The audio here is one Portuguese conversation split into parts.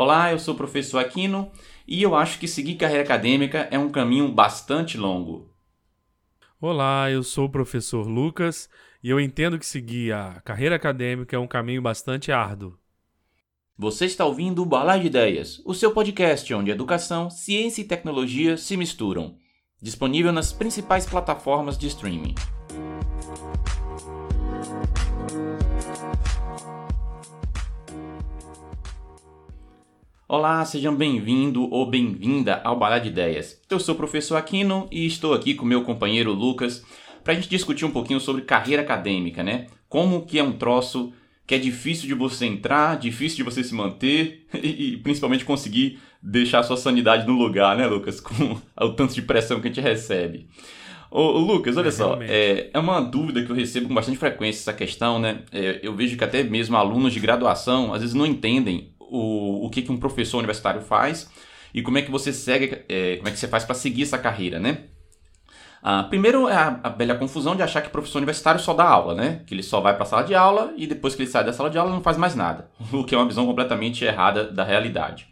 Olá, eu sou o professor Aquino e eu acho que seguir carreira acadêmica é um caminho bastante longo. Olá, eu sou o professor Lucas e eu entendo que seguir a carreira acadêmica é um caminho bastante árduo. Você está ouvindo o Balar de Ideias, o seu podcast onde educação, ciência e tecnologia se misturam. Disponível nas principais plataformas de streaming. Olá, sejam bem-vindo ou bem-vinda ao Balá de Ideias. Eu sou o professor Aquino e estou aqui com meu companheiro Lucas para a gente discutir um pouquinho sobre carreira acadêmica, né? Como que é um troço que é difícil de você entrar, difícil de você se manter e, e principalmente conseguir deixar a sua sanidade no lugar, né, Lucas? Com o tanto de pressão que a gente recebe. Ô, ô Lucas, olha é, só, é, é, uma dúvida que eu recebo com bastante frequência essa questão, né? É, eu vejo que até mesmo alunos de graduação às vezes não entendem o, o que, que um professor universitário faz e como é que você segue, é, como é que você faz para seguir essa carreira, né? Ah, primeiro é a, a velha confusão de achar que professor universitário só dá aula, né? Que ele só vai para a sala de aula e depois que ele sai da sala de aula não faz mais nada, o que é uma visão completamente errada da realidade.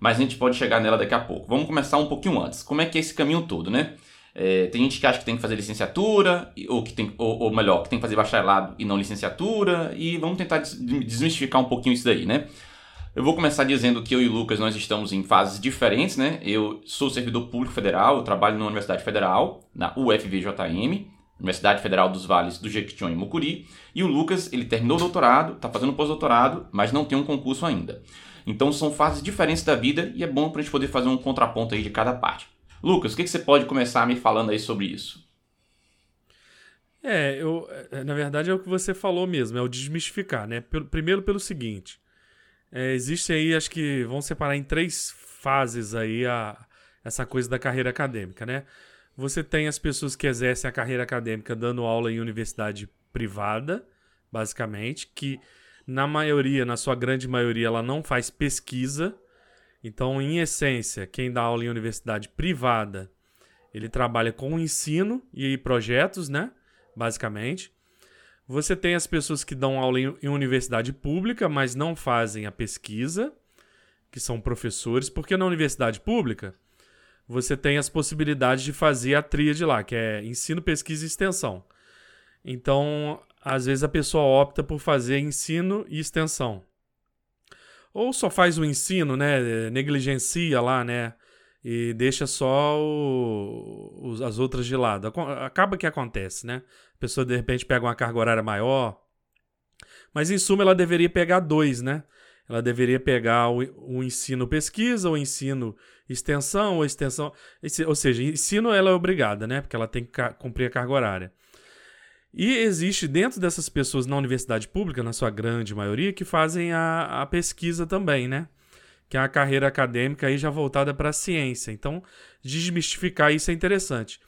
Mas a gente pode chegar nela daqui a pouco. Vamos começar um pouquinho antes. Como é que é esse caminho todo, né? É, tem gente que acha que tem que fazer licenciatura, ou, que tem, ou, ou melhor, que tem que fazer bacharelado e não licenciatura, e vamos tentar desmistificar um pouquinho isso daí, né? Eu vou começar dizendo que eu e o Lucas nós estamos em fases diferentes, né? Eu sou servidor público federal, trabalho na Universidade Federal, na UFVJM, Universidade Federal dos Vales do Jequitinhonha e Mucuri, e o Lucas, ele terminou o doutorado, está fazendo pós-doutorado, mas não tem um concurso ainda. Então são fases diferentes da vida e é bom para a gente poder fazer um contraponto aí de cada parte. Lucas, o que, que você pode começar me falando aí sobre isso? É, eu, é, na verdade é o que você falou mesmo, é o desmistificar, né? Primeiro pelo seguinte, é, existe aí, acho que vão separar em três fases aí a, essa coisa da carreira acadêmica, né? Você tem as pessoas que exercem a carreira acadêmica dando aula em universidade privada, basicamente, que na maioria, na sua grande maioria, ela não faz pesquisa. Então, em essência, quem dá aula em universidade privada, ele trabalha com ensino e projetos, né? Basicamente. Você tem as pessoas que dão aula em, em universidade pública, mas não fazem a pesquisa, que são professores, porque na universidade pública você tem as possibilidades de fazer a tríade lá, que é ensino, pesquisa e extensão. Então, às vezes a pessoa opta por fazer ensino e extensão. Ou só faz o ensino, né, negligencia lá, né, e deixa só o, as outras de lado. Acaba que acontece, né? A pessoa de repente pega uma carga horária maior. Mas em suma ela deveria pegar dois, né? Ela deveria pegar o, o ensino pesquisa, o ensino extensão, ou extensão. Ou seja, ensino ela é obrigada, né? Porque ela tem que cumprir a carga horária. E existe dentro dessas pessoas na universidade pública, na sua grande maioria, que fazem a, a pesquisa também, né? Que é a carreira acadêmica aí já voltada para a ciência. Então, desmistificar isso é interessante.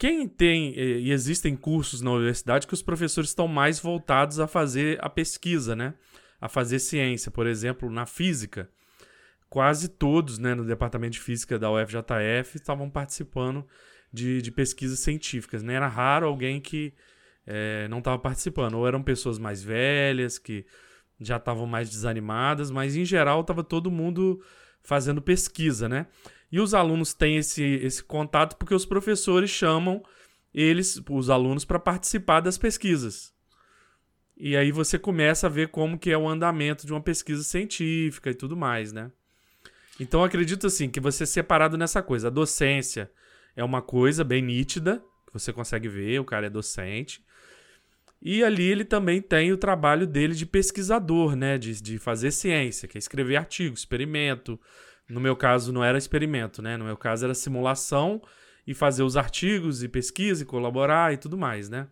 Quem tem, e existem cursos na universidade que os professores estão mais voltados a fazer a pesquisa, né? A fazer ciência, por exemplo, na física. Quase todos, né, no departamento de física da UFJF estavam participando de, de pesquisas científicas, né? Era raro alguém que é, não estava participando. Ou eram pessoas mais velhas, que já estavam mais desanimadas, mas em geral estava todo mundo fazendo pesquisa, né? E os alunos têm esse, esse contato porque os professores chamam eles, os alunos, para participar das pesquisas. E aí você começa a ver como que é o andamento de uma pesquisa científica e tudo mais, né? Então acredito assim que você é separado nessa coisa. A docência é uma coisa bem nítida, que você consegue ver, o cara é docente. E ali ele também tem o trabalho dele de pesquisador, né? De, de fazer ciência, que é escrever artigo, experimento, no meu caso, não era experimento, né? No meu caso, era simulação e fazer os artigos e pesquisa e colaborar e tudo mais, né?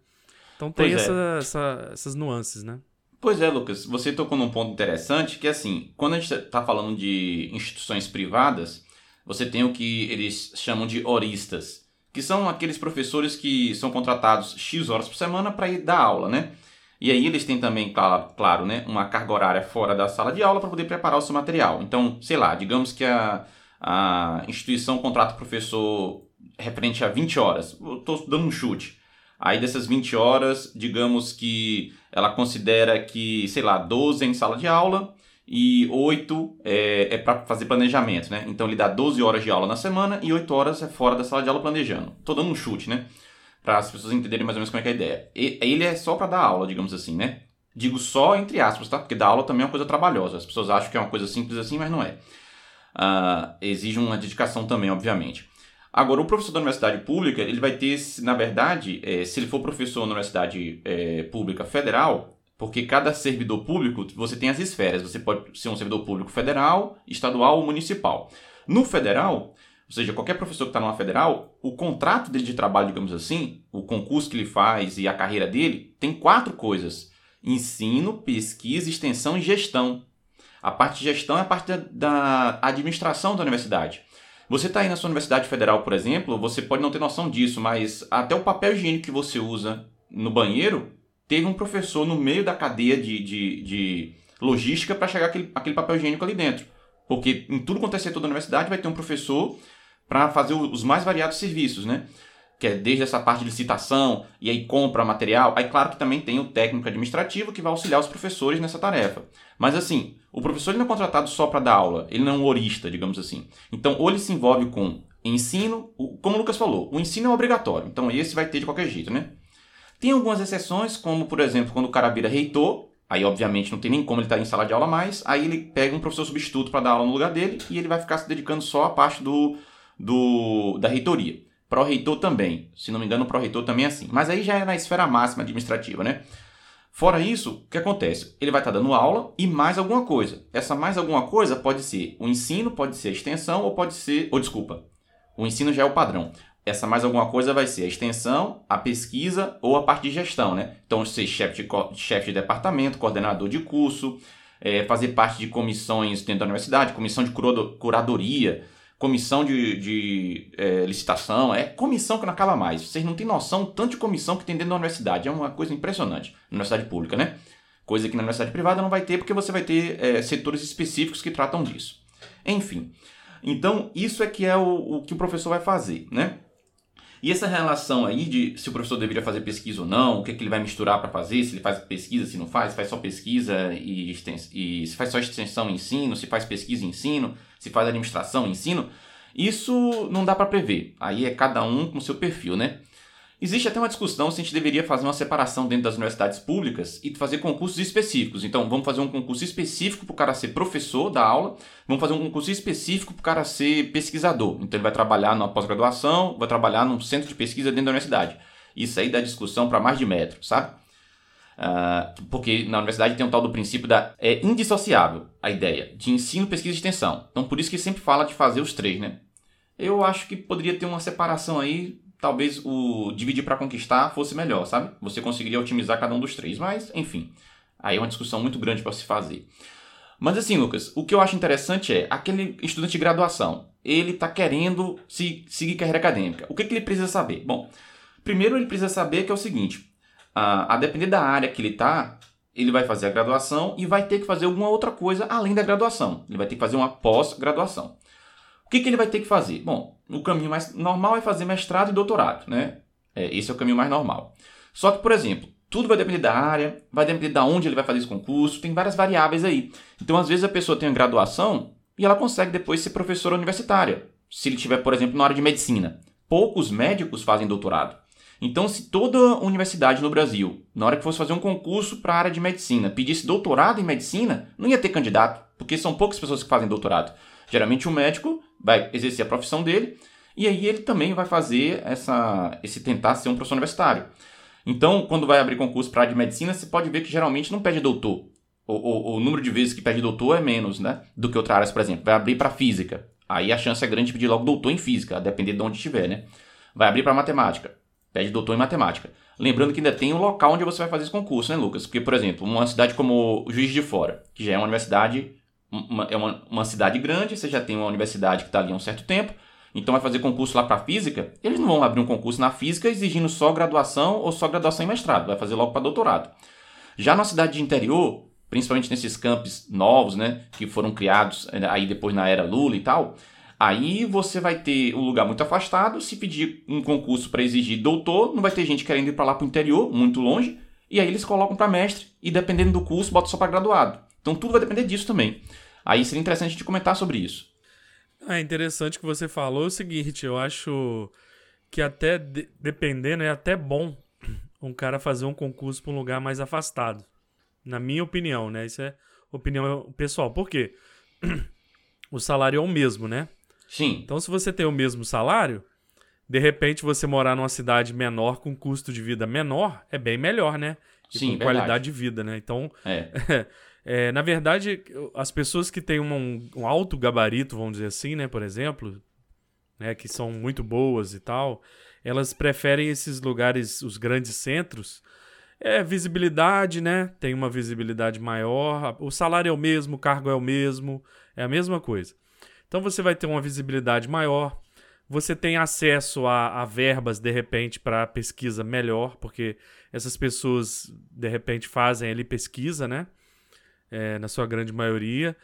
Então tem é. essa, essa, essas nuances, né? Pois é, Lucas, você tocou num ponto interessante que, assim, quando a gente está falando de instituições privadas, você tem o que eles chamam de horistas, que são aqueles professores que são contratados X horas por semana para ir dar aula, né? E aí eles têm também, claro, né, uma carga horária fora da sala de aula para poder preparar o seu material. Então, sei lá, digamos que a, a instituição contrata o professor referente a 20 horas. Estou dando um chute. Aí dessas 20 horas, digamos que ela considera que, sei lá, 12 é em sala de aula e 8 é, é para fazer planejamento, né? Então ele dá 12 horas de aula na semana e 8 horas é fora da sala de aula planejando. Tô dando um chute, né? Para as pessoas entenderem mais ou menos como é que é a ideia. E, ele é só para dar aula, digamos assim, né? Digo só entre aspas, tá? Porque dar aula também é uma coisa trabalhosa. As pessoas acham que é uma coisa simples assim, mas não é. Uh, exige uma dedicação também, obviamente. Agora, o professor da universidade pública, ele vai ter, na verdade, é, se ele for professor na universidade é, pública federal, porque cada servidor público, você tem as esferas. Você pode ser um servidor público federal, estadual ou municipal. No federal, ou seja, qualquer professor que está numa federal, o contrato dele de trabalho, digamos assim, o concurso que ele faz e a carreira dele, tem quatro coisas: ensino, pesquisa, extensão e gestão. A parte de gestão é a parte da, administração da universidade. Você está aí na sua universidade federal, por exemplo, você pode não ter noção disso, mas até o papel higiênico que você usa no banheiro teve um professor no meio da cadeia de, de, de logística para chegar aquele, aquele papel higiênico ali dentro. Porque em tudo quanto é setor da universidade vai ter um professor para fazer os mais variados serviços, né? Que é desde essa parte de licitação e aí compra material. Aí, claro que também tem o técnico administrativo que vai auxiliar os professores nessa tarefa. Mas assim, o professor ele não é contratado só para dar aula, ele não é um horista, digamos assim. Então, ou ele se envolve com ensino, como o Lucas falou, o ensino é obrigatório, então esse vai ter de qualquer jeito, né? Tem algumas exceções, como por exemplo, quando o cara vira reitor, aí obviamente não tem nem como ele estar tá em sala de aula mais, aí ele pega um professor substituto para dar aula no lugar dele e ele vai ficar se dedicando só à parte do, do da reitoria. Pró-reitor também, se não me engano, o pró-reitor também é assim. Mas aí já é na esfera máxima administrativa, né? Fora isso, o que acontece? Ele vai estar tá dando aula e mais alguma coisa. Essa mais alguma coisa pode ser o ensino, pode ser a extensão ou pode ser. Ou desculpa, o ensino já é o padrão essa mais alguma coisa vai ser a extensão, a pesquisa ou a parte de gestão, né? Então, ser chefe de, chefe de departamento, coordenador de curso, é, fazer parte de comissões dentro da universidade, comissão de curadoria, comissão de, de é, licitação, é comissão que não acaba mais. Vocês não têm noção tanto de comissão que tem dentro da universidade. É uma coisa impressionante. Na universidade pública, né? Coisa que na universidade privada não vai ter, porque você vai ter é, setores específicos que tratam disso. Enfim. Então, isso é que é o, o que o professor vai fazer, né? E essa relação aí de se o professor deveria fazer pesquisa ou não, o que, é que ele vai misturar para fazer, se ele faz pesquisa, se não faz, se faz só pesquisa e, e se faz só extensão e ensino, se faz pesquisa e ensino, se faz administração ensino, isso não dá para prever. Aí é cada um com seu perfil, né? Existe até uma discussão se a gente deveria fazer uma separação dentro das universidades públicas e fazer concursos específicos. Então, vamos fazer um concurso específico para o cara ser professor da aula, vamos fazer um concurso específico para o cara ser pesquisador. Então, ele vai trabalhar numa pós-graduação, vai trabalhar num centro de pesquisa dentro da universidade. Isso aí dá discussão para mais de metro, sabe? Uh, porque na universidade tem um tal do princípio da. É indissociável a ideia de ensino, pesquisa e extensão. Então, por isso que sempre fala de fazer os três, né? Eu acho que poderia ter uma separação aí talvez o dividir para conquistar fosse melhor, sabe? Você conseguiria otimizar cada um dos três, mas enfim, aí é uma discussão muito grande para se fazer. Mas assim, Lucas, o que eu acho interessante é aquele estudante de graduação, ele está querendo se, seguir carreira acadêmica. O que, que ele precisa saber? Bom, primeiro ele precisa saber que é o seguinte: a, a depender da área que ele está, ele vai fazer a graduação e vai ter que fazer alguma outra coisa além da graduação. Ele vai ter que fazer uma pós-graduação. O que, que ele vai ter que fazer? Bom, o caminho mais normal é fazer mestrado e doutorado, né? É, esse é o caminho mais normal. Só que, por exemplo, tudo vai depender da área, vai depender de onde ele vai fazer esse concurso, tem várias variáveis aí. Então, às vezes, a pessoa tem uma graduação e ela consegue depois ser professora universitária. Se ele tiver, por exemplo, na área de medicina. Poucos médicos fazem doutorado. Então, se toda universidade no Brasil, na hora que fosse fazer um concurso para a área de medicina, pedisse doutorado em medicina, não ia ter candidato, porque são poucas pessoas que fazem doutorado. Geralmente o médico vai exercer a profissão dele e aí ele também vai fazer essa, esse tentar ser um professor universitário. Então, quando vai abrir concurso para a área de medicina, você pode ver que geralmente não pede doutor. O, o, o, número de vezes que pede doutor é menos, né? Do que outra área, por exemplo. Vai abrir para física. Aí a chance é grande de pedir logo doutor em física, a depender de onde estiver, né? Vai abrir para matemática. Pede doutor em matemática. Lembrando que ainda tem o local onde você vai fazer esse concurso, né, Lucas? Porque, por exemplo, uma cidade como Juiz de Fora, que já é uma universidade uma, é uma, uma cidade grande, você já tem uma universidade que está ali há um certo tempo, então vai fazer concurso lá para física, eles não vão abrir um concurso na física exigindo só graduação ou só graduação em mestrado, vai fazer logo para doutorado. Já na cidade de interior, principalmente nesses campos novos, né, que foram criados eh, aí depois na era Lula e tal, aí você vai ter um lugar muito afastado, se pedir um concurso para exigir doutor, não vai ter gente querendo ir para lá para o interior, muito longe, e aí eles colocam para mestre e dependendo do curso bota só para graduado. Então tudo vai depender disso também. Aí seria interessante gente comentar sobre isso. É interessante que você falou o seguinte, eu acho que até de, dependendo é até bom um cara fazer um concurso para um lugar mais afastado. Na minha opinião, né? Isso é opinião pessoal. Por quê? O salário é o mesmo, né? Sim. Então, se você tem o mesmo salário, de repente você morar numa cidade menor com custo de vida menor é bem melhor, né? E Sim, com qualidade de vida, né? Então, é. é, na verdade, as pessoas que têm um, um alto gabarito, vamos dizer assim, né? Por exemplo, né? Que são muito boas e tal, elas preferem esses lugares, os grandes centros. É visibilidade, né? Tem uma visibilidade maior. O salário é o mesmo, o cargo é o mesmo, é a mesma coisa. Então você vai ter uma visibilidade maior. Você tem acesso a, a verbas, de repente, para pesquisa melhor, porque essas pessoas, de repente, fazem ali pesquisa, né? É, na sua grande maioria.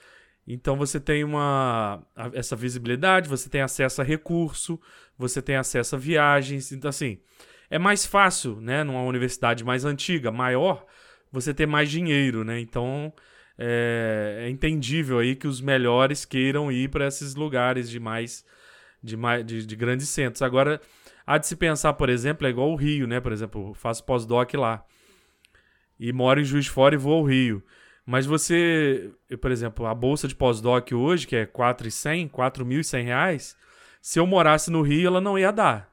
Então você tem uma essa visibilidade, você tem acesso a recurso, você tem acesso a viagens. Então, assim, é mais fácil, né? Numa universidade mais antiga, maior, você ter mais dinheiro, né? Então é, é entendível aí que os melhores queiram ir para esses lugares de mais de, mais, de, de grandes centros. Agora, há de se pensar, por exemplo, é igual o Rio, né? Por exemplo, eu faço pós-doc lá. E moro em Juiz de Fora e vou ao Rio. Mas você, por exemplo, a bolsa de pós-doc hoje, que é 4.100, 4.100 reais, se eu morasse no Rio, ela não ia dar.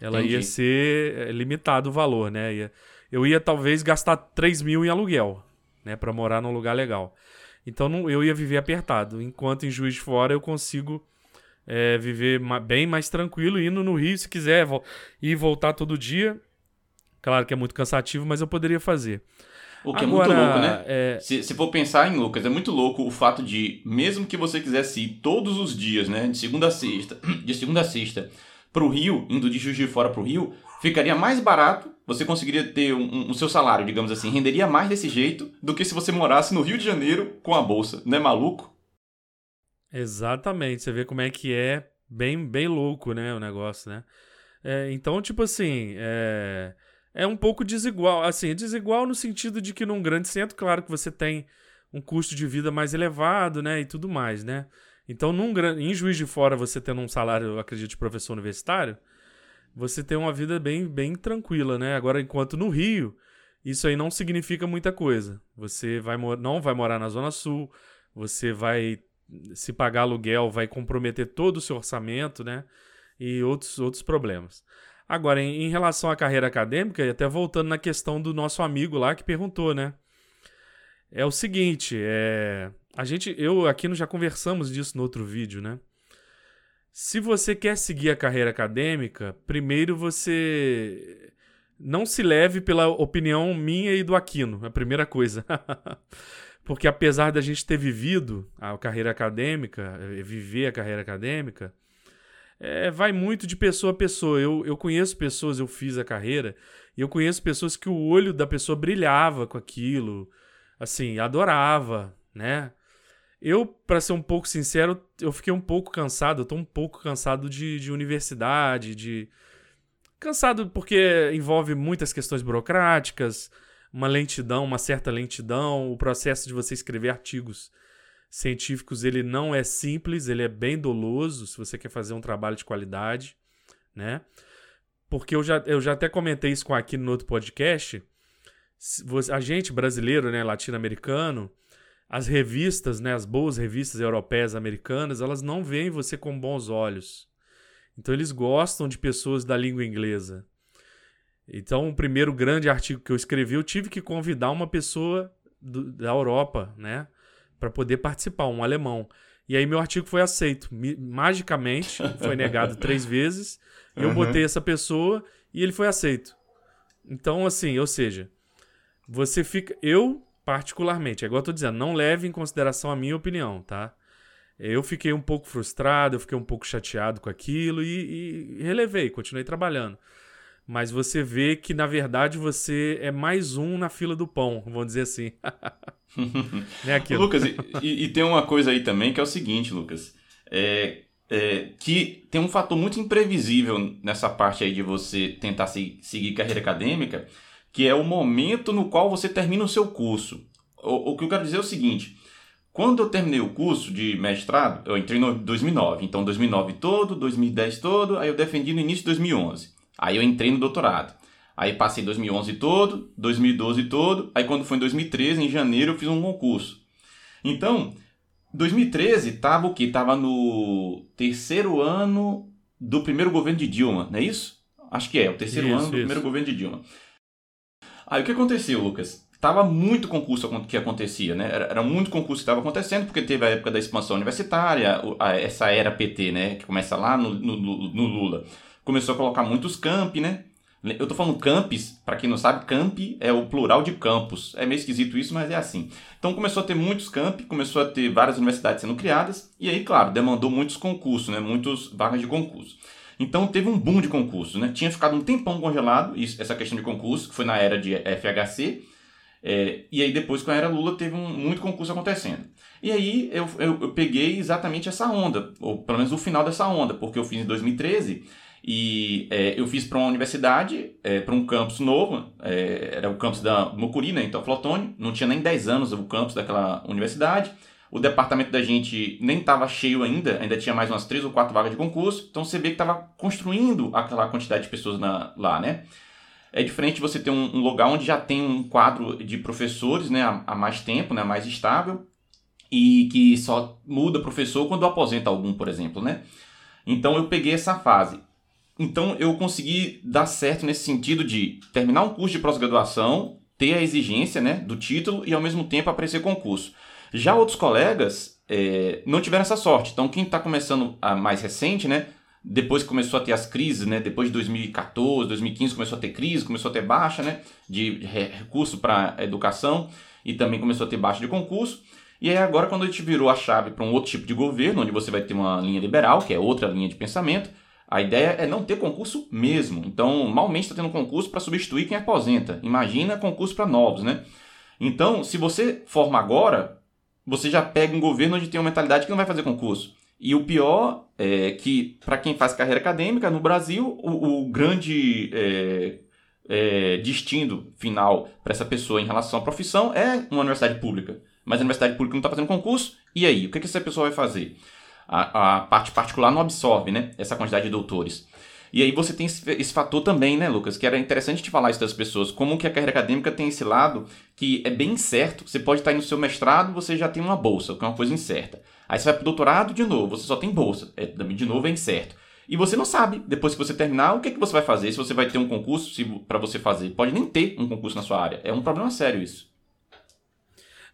Ela Entendi. ia ser é, limitado o valor, né? eu ia talvez gastar 3 mil em aluguel, né? Para morar num lugar legal. Então não, eu ia viver apertado. Enquanto em Juiz de Fora eu consigo é, viver bem mais tranquilo, indo no Rio, se quiser ir e voltar todo dia. Claro que é muito cansativo, mas eu poderia fazer. O que Agora, é muito louco, né? É... Se, se for pensar em Lucas, é muito louco o fato de, mesmo que você quisesse ir todos os dias, né? De segunda a sexta, de segunda a sexta, pro Rio, indo de Juiz de Fora pro Rio, ficaria mais barato, você conseguiria ter um, um, o seu salário, digamos assim, renderia mais desse jeito do que se você morasse no Rio de Janeiro com a bolsa. Não é maluco? Exatamente, você vê como é que é bem, bem louco, né, o negócio, né? É, então, tipo assim, é, é um pouco desigual. Assim, desigual no sentido de que num grande centro, claro que você tem um custo de vida mais elevado, né, e tudo mais, né? Então, num, em Juiz de Fora, você tendo um salário, acredito, de professor universitário, você tem uma vida bem, bem tranquila, né? Agora, enquanto no Rio, isso aí não significa muita coisa. Você vai não vai morar na Zona Sul, você vai se pagar aluguel vai comprometer todo o seu orçamento, né? E outros, outros problemas. Agora, em, em, relação à carreira acadêmica, e até voltando na questão do nosso amigo lá que perguntou, né? É o seguinte, é, a gente, eu aqui já conversamos disso no outro vídeo, né? Se você quer seguir a carreira acadêmica, primeiro você não se leve pela opinião minha e do Aquino, a primeira coisa. Porque apesar da gente ter vivido a carreira acadêmica, eh, viver a carreira acadêmica, é, vai muito de pessoa a pessoa. Eu, eu conheço pessoas, eu fiz a carreira, e eu conheço pessoas que o olho da pessoa brilhava com aquilo, assim, adorava, né? Eu, para ser um pouco sincero, eu fiquei um pouco cansado, eu tô um pouco cansado de, de universidade, de. Cansado porque envolve muitas questões burocráticas, uma lentidão, uma certa lentidão. O processo de você escrever artigos científicos ele não é simples, ele é bem doloso se você quer fazer um trabalho de qualidade, né? Porque eu já, eu já até comentei isso aqui no outro podcast. A gente brasileiro, né, latino-americano, as revistas, né, as boas revistas europeias, americanas, elas não veem você com bons olhos. Então eles gostam de pessoas da língua inglesa. Então, o primeiro grande artigo que eu escrevi, eu tive que convidar uma pessoa do, da Europa, né, para poder participar, um alemão. E aí meu artigo foi aceito, magicamente, foi negado três vezes. Eu uhum. botei essa pessoa e ele foi aceito. Então, assim, ou seja, você fica, eu particularmente, é igual eu tô dizendo, não leve em consideração a minha opinião, tá? Eu fiquei um pouco frustrado, eu fiquei um pouco chateado com aquilo e, e relevei, continuei trabalhando mas você vê que na verdade você é mais um na fila do pão, vamos dizer assim. é aquilo. Lucas, e, e, tem uma coisa aí também que é o seguinte, Lucas, é, é, que tem um fator muito imprevisível nessa parte aí de você tentar se, seguir carreira acadêmica, que é o momento no qual você termina o seu curso. o, o que eu quero dizer é o seguinte. Quando eu terminei o curso de mestrado, eu entrei em 2009. Então, 2009 todo, 2010 todo, aí eu defendi no início de 2011. Aí eu entrei no doutorado. Aí passei 2011 todo, 2012 todo. Aí quando foi em 2013, em janeiro, eu fiz um concurso. Então, 2013 tava o quê? Tava no terceiro ano do primeiro governo de Dilma, não é isso? Acho que é, o terceiro isso, ano do isso. primeiro governo de Dilma. Aí o que aconteceu, Lucas? Tava muito concurso que acontecia, né? Era, era muito concurso que estava acontecendo, porque teve a época da expansão universitária, essa era PT, né? Que começa lá no, no, no Lula. Começou a colocar muitos campi, né? Eu tô falando campus, para quem não sabe, camp é o plural de campus. É meio esquisito isso, mas é assim. Então começou a ter muitos campi, começou a ter várias universidades sendo criadas, e aí, claro, demandou muitos concursos, né? Muitos vagas de concurso. Então teve um boom de concursos, né? Tinha ficado um tempão congelado, isso, essa questão de concurso, que foi na era de FHC, é, e aí depois com a era Lula teve um, muito concurso acontecendo. E aí eu, eu, eu, peguei exatamente essa onda, ou pelo menos o final dessa onda, porque eu fiz em 2013 e é, eu fiz para uma universidade, é, para um campus novo, era o campus da Mucuri, né, então Flotone, não tinha nem 10 anos o campus daquela universidade. O departamento da gente nem estava cheio ainda, ainda tinha mais umas três ou quatro vagas de concurso. Então você vê que estava construindo aquela quantidade de pessoas na, lá, né? É diferente você ter um, um, lugar onde já tem um quadro de professores né, há, mais tempo, né, mais estável, e que só muda professor quando aposenta algum, por exemplo, né? Então eu peguei essa fase. Então eu consegui dar certo nesse sentido de terminar um curso de pós-graduação, ter a exigência né, do título e ao mesmo tempo aparecer concurso. Já outros colegas é, não tiveram essa sorte. Então, quem está começando a mais recente, né? Depois que começou a ter as crises, né? Depois de 2014, 2015 começou a ter crise, começou a ter baixa, né? De recurso para educação e também começou a ter baixa de concurso. E aí agora quando a gente virou a chave para um outro tipo de governo, onde você vai ter uma linha liberal, que é outra linha de pensamento, a ideia é não ter concurso mesmo. Então, malmente está tendo concurso para substituir quem aposenta. Imagina concurso para novos, né? Então, se você forma agora, você já pega um governo onde tem uma mentalidade que não vai fazer concurso. E o pior é que, para quem faz carreira acadêmica no Brasil, o, o grande é, é, destino final para essa pessoa em relação à profissão é uma universidade pública. Mas a universidade pública não está fazendo concurso, e aí? O que, que essa pessoa vai fazer? A, a parte particular não absorve né, essa quantidade de doutores. E aí você tem esse, esse, fator também, né, Lucas? Que era interessante te falar isso das pessoas. Como que a carreira acadêmica tem esse lado que é bem incerto. Você pode estar aí no seu mestrado, você já tem uma bolsa, que é uma coisa incerta. Aí você vai para o doutorado, de novo, você só tem bolsa. É, de novo é incerto. E você não sabe, depois que você terminar, o que, é que você vai fazer, se você vai ter um concurso para você fazer. Pode nem ter um concurso na sua área. É um problema sério isso.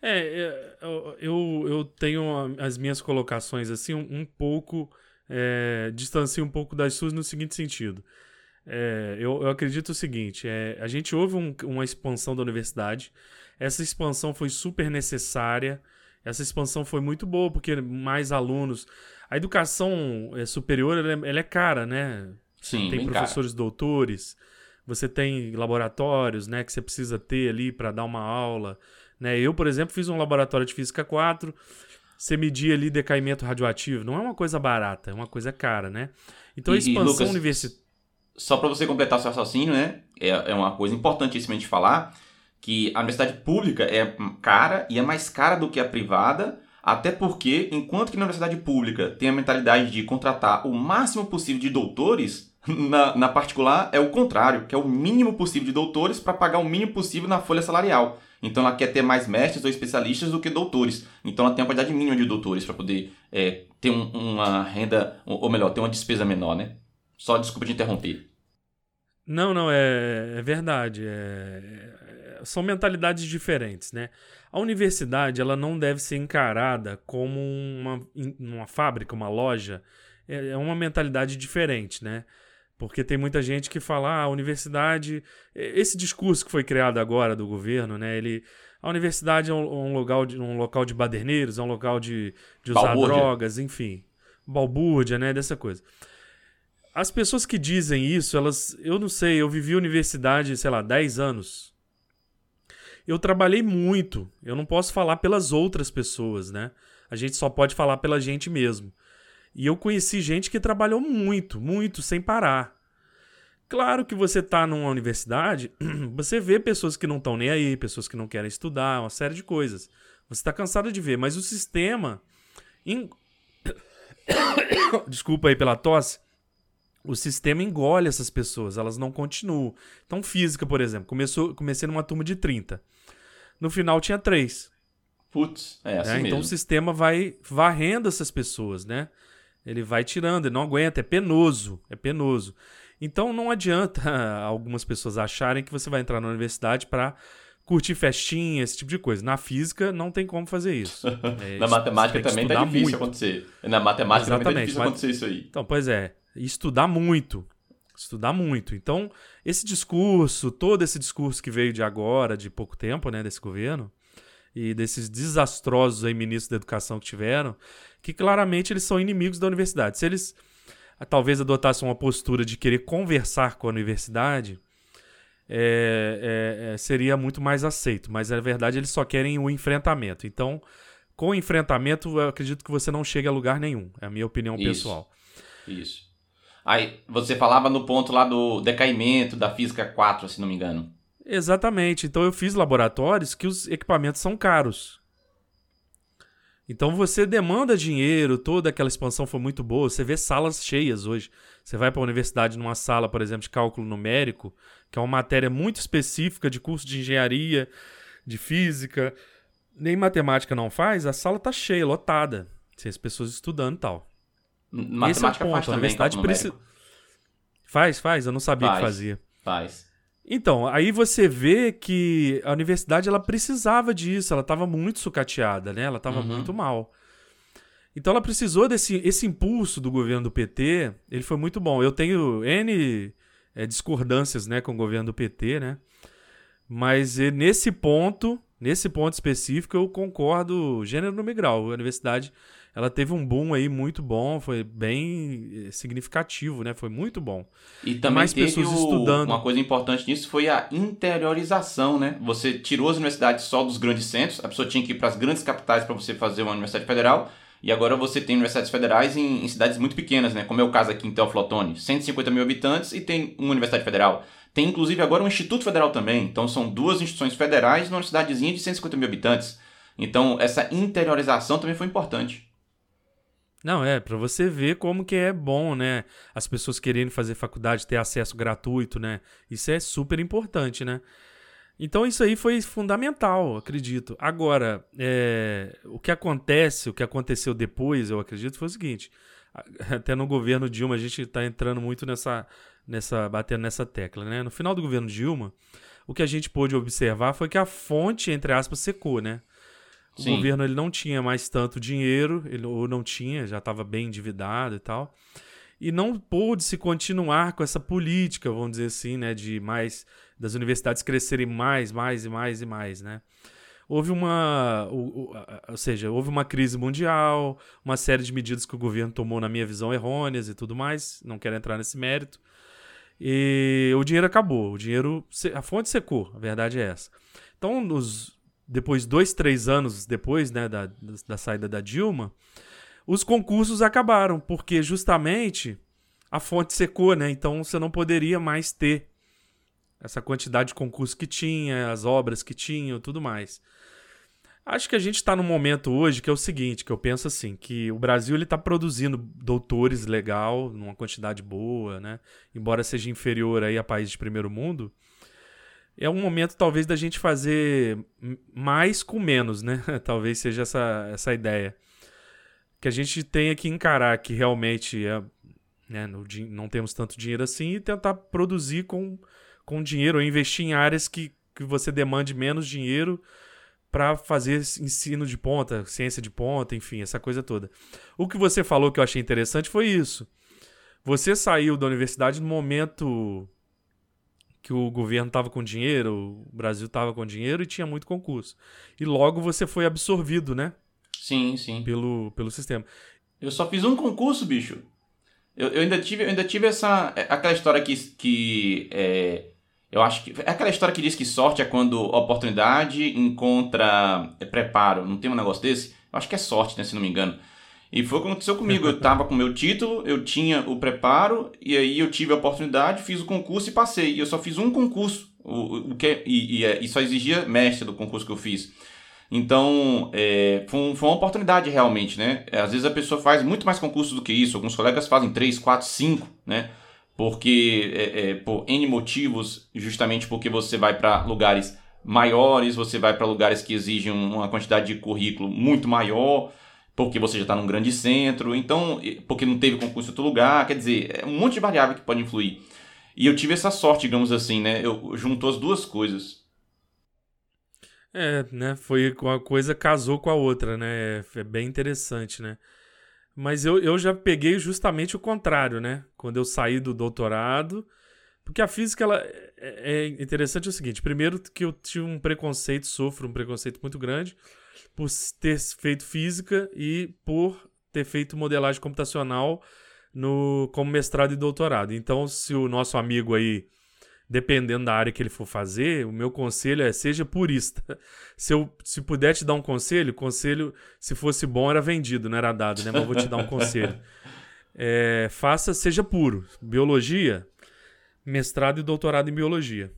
É, é eu, eu tenho as minhas colocações assim um, um pouco é, distancia um pouco das suas no seguinte sentido. É, eu, eu, acredito o seguinte: é, a gente houve um, uma expansão da universidade, essa expansão foi super necessária, essa expansão foi muito boa, porque mais alunos. A educação é, superior ela é, ela é cara, né? Sim, tem professores cara. doutores, você tem laboratórios né, que você precisa ter ali para dar uma aula. Né? Eu, por exemplo, fiz um laboratório de Física 4 você medir ali decaimento radioativo. Não é uma coisa barata, é uma coisa cara, né? Então a expansão universitária. Só para você completar seu raciocínio, né? É, é uma coisa importantíssima de falar que a universidade pública é cara e é mais cara do que a privada, até porque, enquanto que na universidade pública tem a mentalidade de contratar o máximo possível de doutores, na, na particular é o contrário, que é o mínimo possível de doutores para pagar o mínimo possível na folha salarial. Então ela quer ter mais mestres ou especialistas do que doutores. Então ela tem uma quantidade mínima de doutores para poder é, ter um, uma renda, ou melhor, ter uma despesa menor, né? Só desculpa te interromper. Não, não, é, é verdade. É, é, são mentalidades diferentes, né? A universidade ela não deve ser encarada como uma, uma fábrica, uma loja. É, é uma mentalidade diferente, né? Porque tem muita gente que fala, ah, a universidade. Esse discurso que foi criado agora do governo, né? Ele. A universidade é um, um local, de, um local de baderneiros, é um local de, de usar balbúrdia. drogas, enfim. Balbúrdia, né? Dessa coisa. As pessoas que dizem isso, elas. Eu não sei, eu vivi universidade, sei lá, 10 anos. Eu trabalhei muito. Eu não posso falar pelas outras pessoas, né? A gente só pode falar pela gente mesmo. E eu conheci gente que trabalhou muito, muito, sem parar. Claro que você está numa universidade, você vê pessoas que não estão nem aí, pessoas que não querem estudar, uma série de coisas. Você está cansado de ver, mas o sistema. In... Desculpa aí pela tosse. O sistema engole essas pessoas, elas não continuam. Então, física, por exemplo, começou, comecei numa turma de 30. No final tinha três. Putz, é assim né? mesmo. Então o sistema vai varrendo essas pessoas, né? Ele vai tirando, ele não aguenta, é penoso, é penoso. Então não adianta algumas pessoas acharem que você vai entrar na universidade para curtir festinha, esse tipo de coisa. Na física não tem como fazer isso. É, na matemática também tá difícil muito. acontecer. Na matemática Exatamente, também tá difícil mas... acontecer isso aí. Então, pois é, estudar muito. Estudar muito. Então, esse discurso, todo esse discurso que veio de agora, de pouco tempo, né, desse governo, e desses desastrosos aí ministros da educação que tiveram, que claramente eles são inimigos da universidade. Se eles talvez adotassem uma postura de querer conversar com a universidade, é, é, é, seria muito mais aceito. Mas na verdade eles só querem o enfrentamento. Então, com o enfrentamento, eu acredito que você não chega a lugar nenhum. É a minha opinião Isso. pessoal. Isso. Aí, você falava no ponto lá do decaimento da física 4, se não me engano. Exatamente. Então eu fiz laboratórios que os equipamentos são caros. Então você demanda dinheiro, toda aquela expansão foi muito boa. Você vê salas cheias hoje. Você vai para a universidade numa sala, por exemplo, de cálculo numérico, que é uma matéria muito específica de curso de engenharia, de física, nem matemática não faz, a sala tá cheia, lotada. Tem as pessoas estudando e tal. Matemática Esse é o ponto. Faz a universidade precisa. Faz, faz. Eu não sabia faz, que fazia. Faz. Então, aí você vê que a universidade ela precisava disso, ela estava muito sucateada, né? Ela estava uhum. muito mal. Então ela precisou desse esse impulso do governo do PT, ele foi muito bom. Eu tenho N é, discordâncias né, com o governo do PT, né? Mas nesse ponto, nesse ponto específico, eu concordo gênero no migral. A universidade ela teve um boom aí muito bom, foi bem eh, significativo, né? Foi muito bom. E também mais pessoas o, estudando. Uma coisa importante nisso foi a interiorização, né? Você tirou as universidades só dos grandes centros, a pessoa tinha que ir para as grandes capitais para você fazer uma universidade federal. E agora você tem universidades federais em, em, cidades muito pequenas, né? Como é o caso aqui em Teoflotone, 150 mil habitantes e tem uma universidade federal. Tem inclusive agora um Instituto Federal também. Então são duas instituições federais numa cidadezinha de 150 mil habitantes. Então essa interiorização também foi importante. Não, é, para você ver como que é bom, né? As pessoas querendo fazer faculdade, ter acesso gratuito, né? Isso é super importante, né? Então isso aí foi fundamental, acredito. Agora, é, o que acontece, o que aconteceu depois, eu acredito, foi o seguinte. Até no governo Dilma a gente está entrando muito nessa, nessa, batendo nessa tecla, né? No final do governo Dilma, o que a gente pôde observar foi que a fonte, entre aspas, secou, né? O Sim. governo ele não tinha mais tanto dinheiro, ele, ou não tinha, já estava bem endividado e tal. E não pôde se continuar com essa política, vamos dizer assim, né, de mais das universidades crescerem mais, mais e mais e mais, né? Houve uma, ou, ou seja, houve uma crise mundial, uma série de medidas que o governo tomou, na minha visão, errôneas e tudo mais. Não quero entrar nesse mérito. E o dinheiro acabou, o dinheiro, a fonte secou, a verdade é essa. Então, nos depois, dois, três anos depois né, da, da saída da Dilma, os concursos acabaram, porque justamente a fonte secou, né? Então você não poderia mais ter essa quantidade de concursos que tinha, as obras que tinham, tudo mais. Acho que a gente está num momento hoje que é o seguinte, que eu penso assim, que o Brasil ele está produzindo doutores legal, numa quantidade boa, né? Embora seja inferior aí a países de primeiro mundo, é um momento talvez da gente fazer mais com menos, né? talvez seja essa, essa ideia. Que a gente tenha que encarar que realmente é, né, no, não temos tanto dinheiro assim e tentar produzir com, com dinheiro ou investir em áreas que, que você demande menos dinheiro para fazer ensino de ponta, ciência de ponta, enfim, essa coisa toda. O que você falou que eu achei interessante foi isso. Você saiu da universidade no momento que o governo estava com dinheiro, o Brasil estava com dinheiro e tinha muito concurso. E logo você foi absorvido, né? Sim, sim. Pelo, pelo sistema. Eu só fiz um concurso, bicho. Eu, eu ainda tive, eu ainda tive essa. É, aquela história que. que é, eu acho que. É aquela história que diz que sorte é quando oportunidade encontra é, preparo. Não tem um negócio desse? Eu acho que é sorte, né? Se não me engano. E foi o que aconteceu comigo. Eu estava com meu título, eu tinha o preparo, e aí eu tive a oportunidade, fiz o concurso e passei. E eu só fiz um concurso, o, o que, e, e, é, e só exigia mestre do concurso que eu fiz. Então, é, foi, foi, uma oportunidade realmente, né? Às vezes a pessoa faz muito mais concursos do que isso. Alguns colegas fazem 3, 4, 5, né? Porque, é, é, por N motivos, justamente porque você vai para lugares maiores, você vai para lugares que exigem uma quantidade de currículo muito maior porque você já está num grande centro, então, porque não teve concurso em outro lugar, quer dizer, é um monte de variável que pode influir. E eu tive essa sorte, digamos assim, né? Eu juntou as duas coisas. É, né? Foi uma coisa casou com a outra, né? É, é bem interessante, né? Mas eu, eu já peguei justamente o contrário, né? Quando eu saí do doutorado, porque a física ela é, é interessante o seguinte: primeiro que eu tive um preconceito, sofro um preconceito muito grande por ter feito física e por ter feito modelagem computacional no, como mestrado e doutorado. Então, se o nosso amigo aí, dependendo da área que ele for fazer, o meu conselho é seja purista. Se eu se puder te dar um conselho, conselho, se fosse bom, era vendido, não era dado, né? Mas eu vou te dar um conselho. É, faça, seja puro. Biologia, mestrado e doutorado em biologia.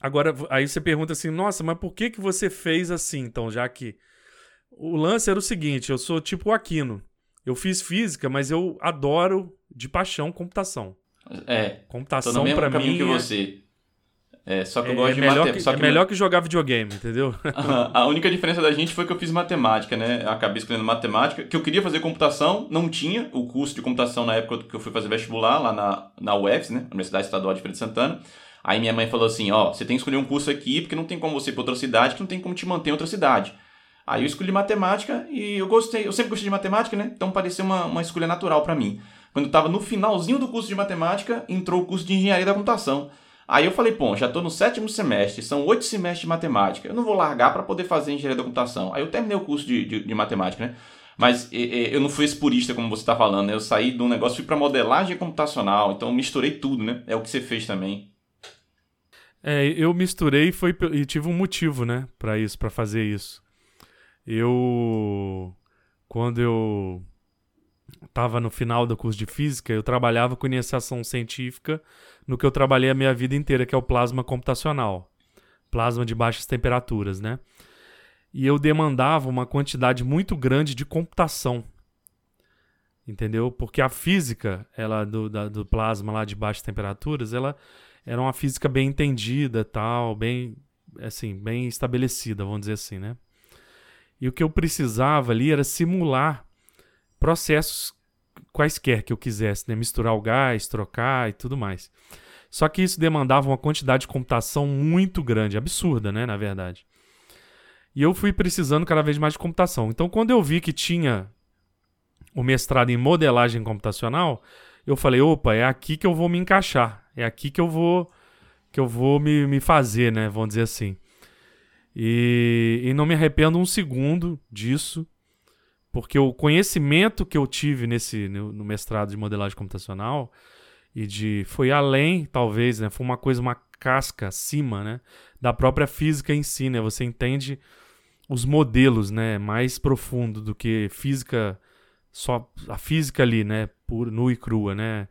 Agora, aí você pergunta assim, nossa, mas por que, que você fez assim, então, já que o lance era o seguinte: eu sou tipo o Aquino. Eu fiz física, mas eu adoro de paixão computação. É. Computação para mim. que é você. É, só que eu é, gosto é de matemática. É melhor que jogar videogame, entendeu? a única diferença da gente foi que eu fiz matemática, né? Eu acabei escolhendo matemática, que eu queria fazer computação, não tinha o curso de computação na época que eu fui fazer vestibular, lá na, na UFS, né? Universidade Estadual de Feira de Santana. Aí minha mãe falou assim: ó, você tem que escolher um curso aqui, porque não tem como você ir pra outra cidade, que não tem como te manter em outra cidade. Aí eu escolhi matemática e eu gostei, eu sempre gostei de matemática, né? Então pareceu uma, uma escolha natural para mim. Quando eu estava no finalzinho do curso de matemática, entrou o curso de engenharia da computação. Aí eu falei, pô, já estou no sétimo semestre, são oito semestres de matemática, eu não vou largar para poder fazer engenharia da computação. Aí eu terminei o curso de, de, de matemática, né? Mas e, e, eu não fui esse purista como você está falando, né? Eu saí de um negócio, fui para modelagem computacional, então misturei tudo, né? É o que você fez também. É, eu misturei foi, e tive um motivo, né, para isso, para fazer isso. Eu, quando eu estava no final do curso de física, eu trabalhava com iniciação científica no que eu trabalhei a minha vida inteira, que é o plasma computacional. Plasma de baixas temperaturas, né? E eu demandava uma quantidade muito grande de computação. Entendeu? Porque a física, ela do, da, do plasma lá de baixas temperaturas, ela era uma física bem entendida, tal, bem assim, bem estabelecida, vamos dizer assim, né? E o que eu precisava ali era simular processos quaisquer que eu quisesse, né? misturar o gás, trocar e tudo mais. Só que isso demandava uma quantidade de computação muito grande, absurda, né, na verdade. E eu fui precisando cada vez mais de computação. Então, quando eu vi que tinha o mestrado em modelagem computacional, eu falei, opa, é aqui que eu vou me encaixar, é aqui que eu vou que eu vou me, me fazer, né, vamos dizer assim. E, e não me arrependo um segundo disso, porque o conhecimento que eu tive nesse no, no, mestrado de modelagem computacional e de foi além, talvez, né? Foi uma coisa, uma casca acima, né? Da própria física em si, né? Você entende os modelos, né? Mais profundo do que física só a física ali, né? Pura, nua e crua, né?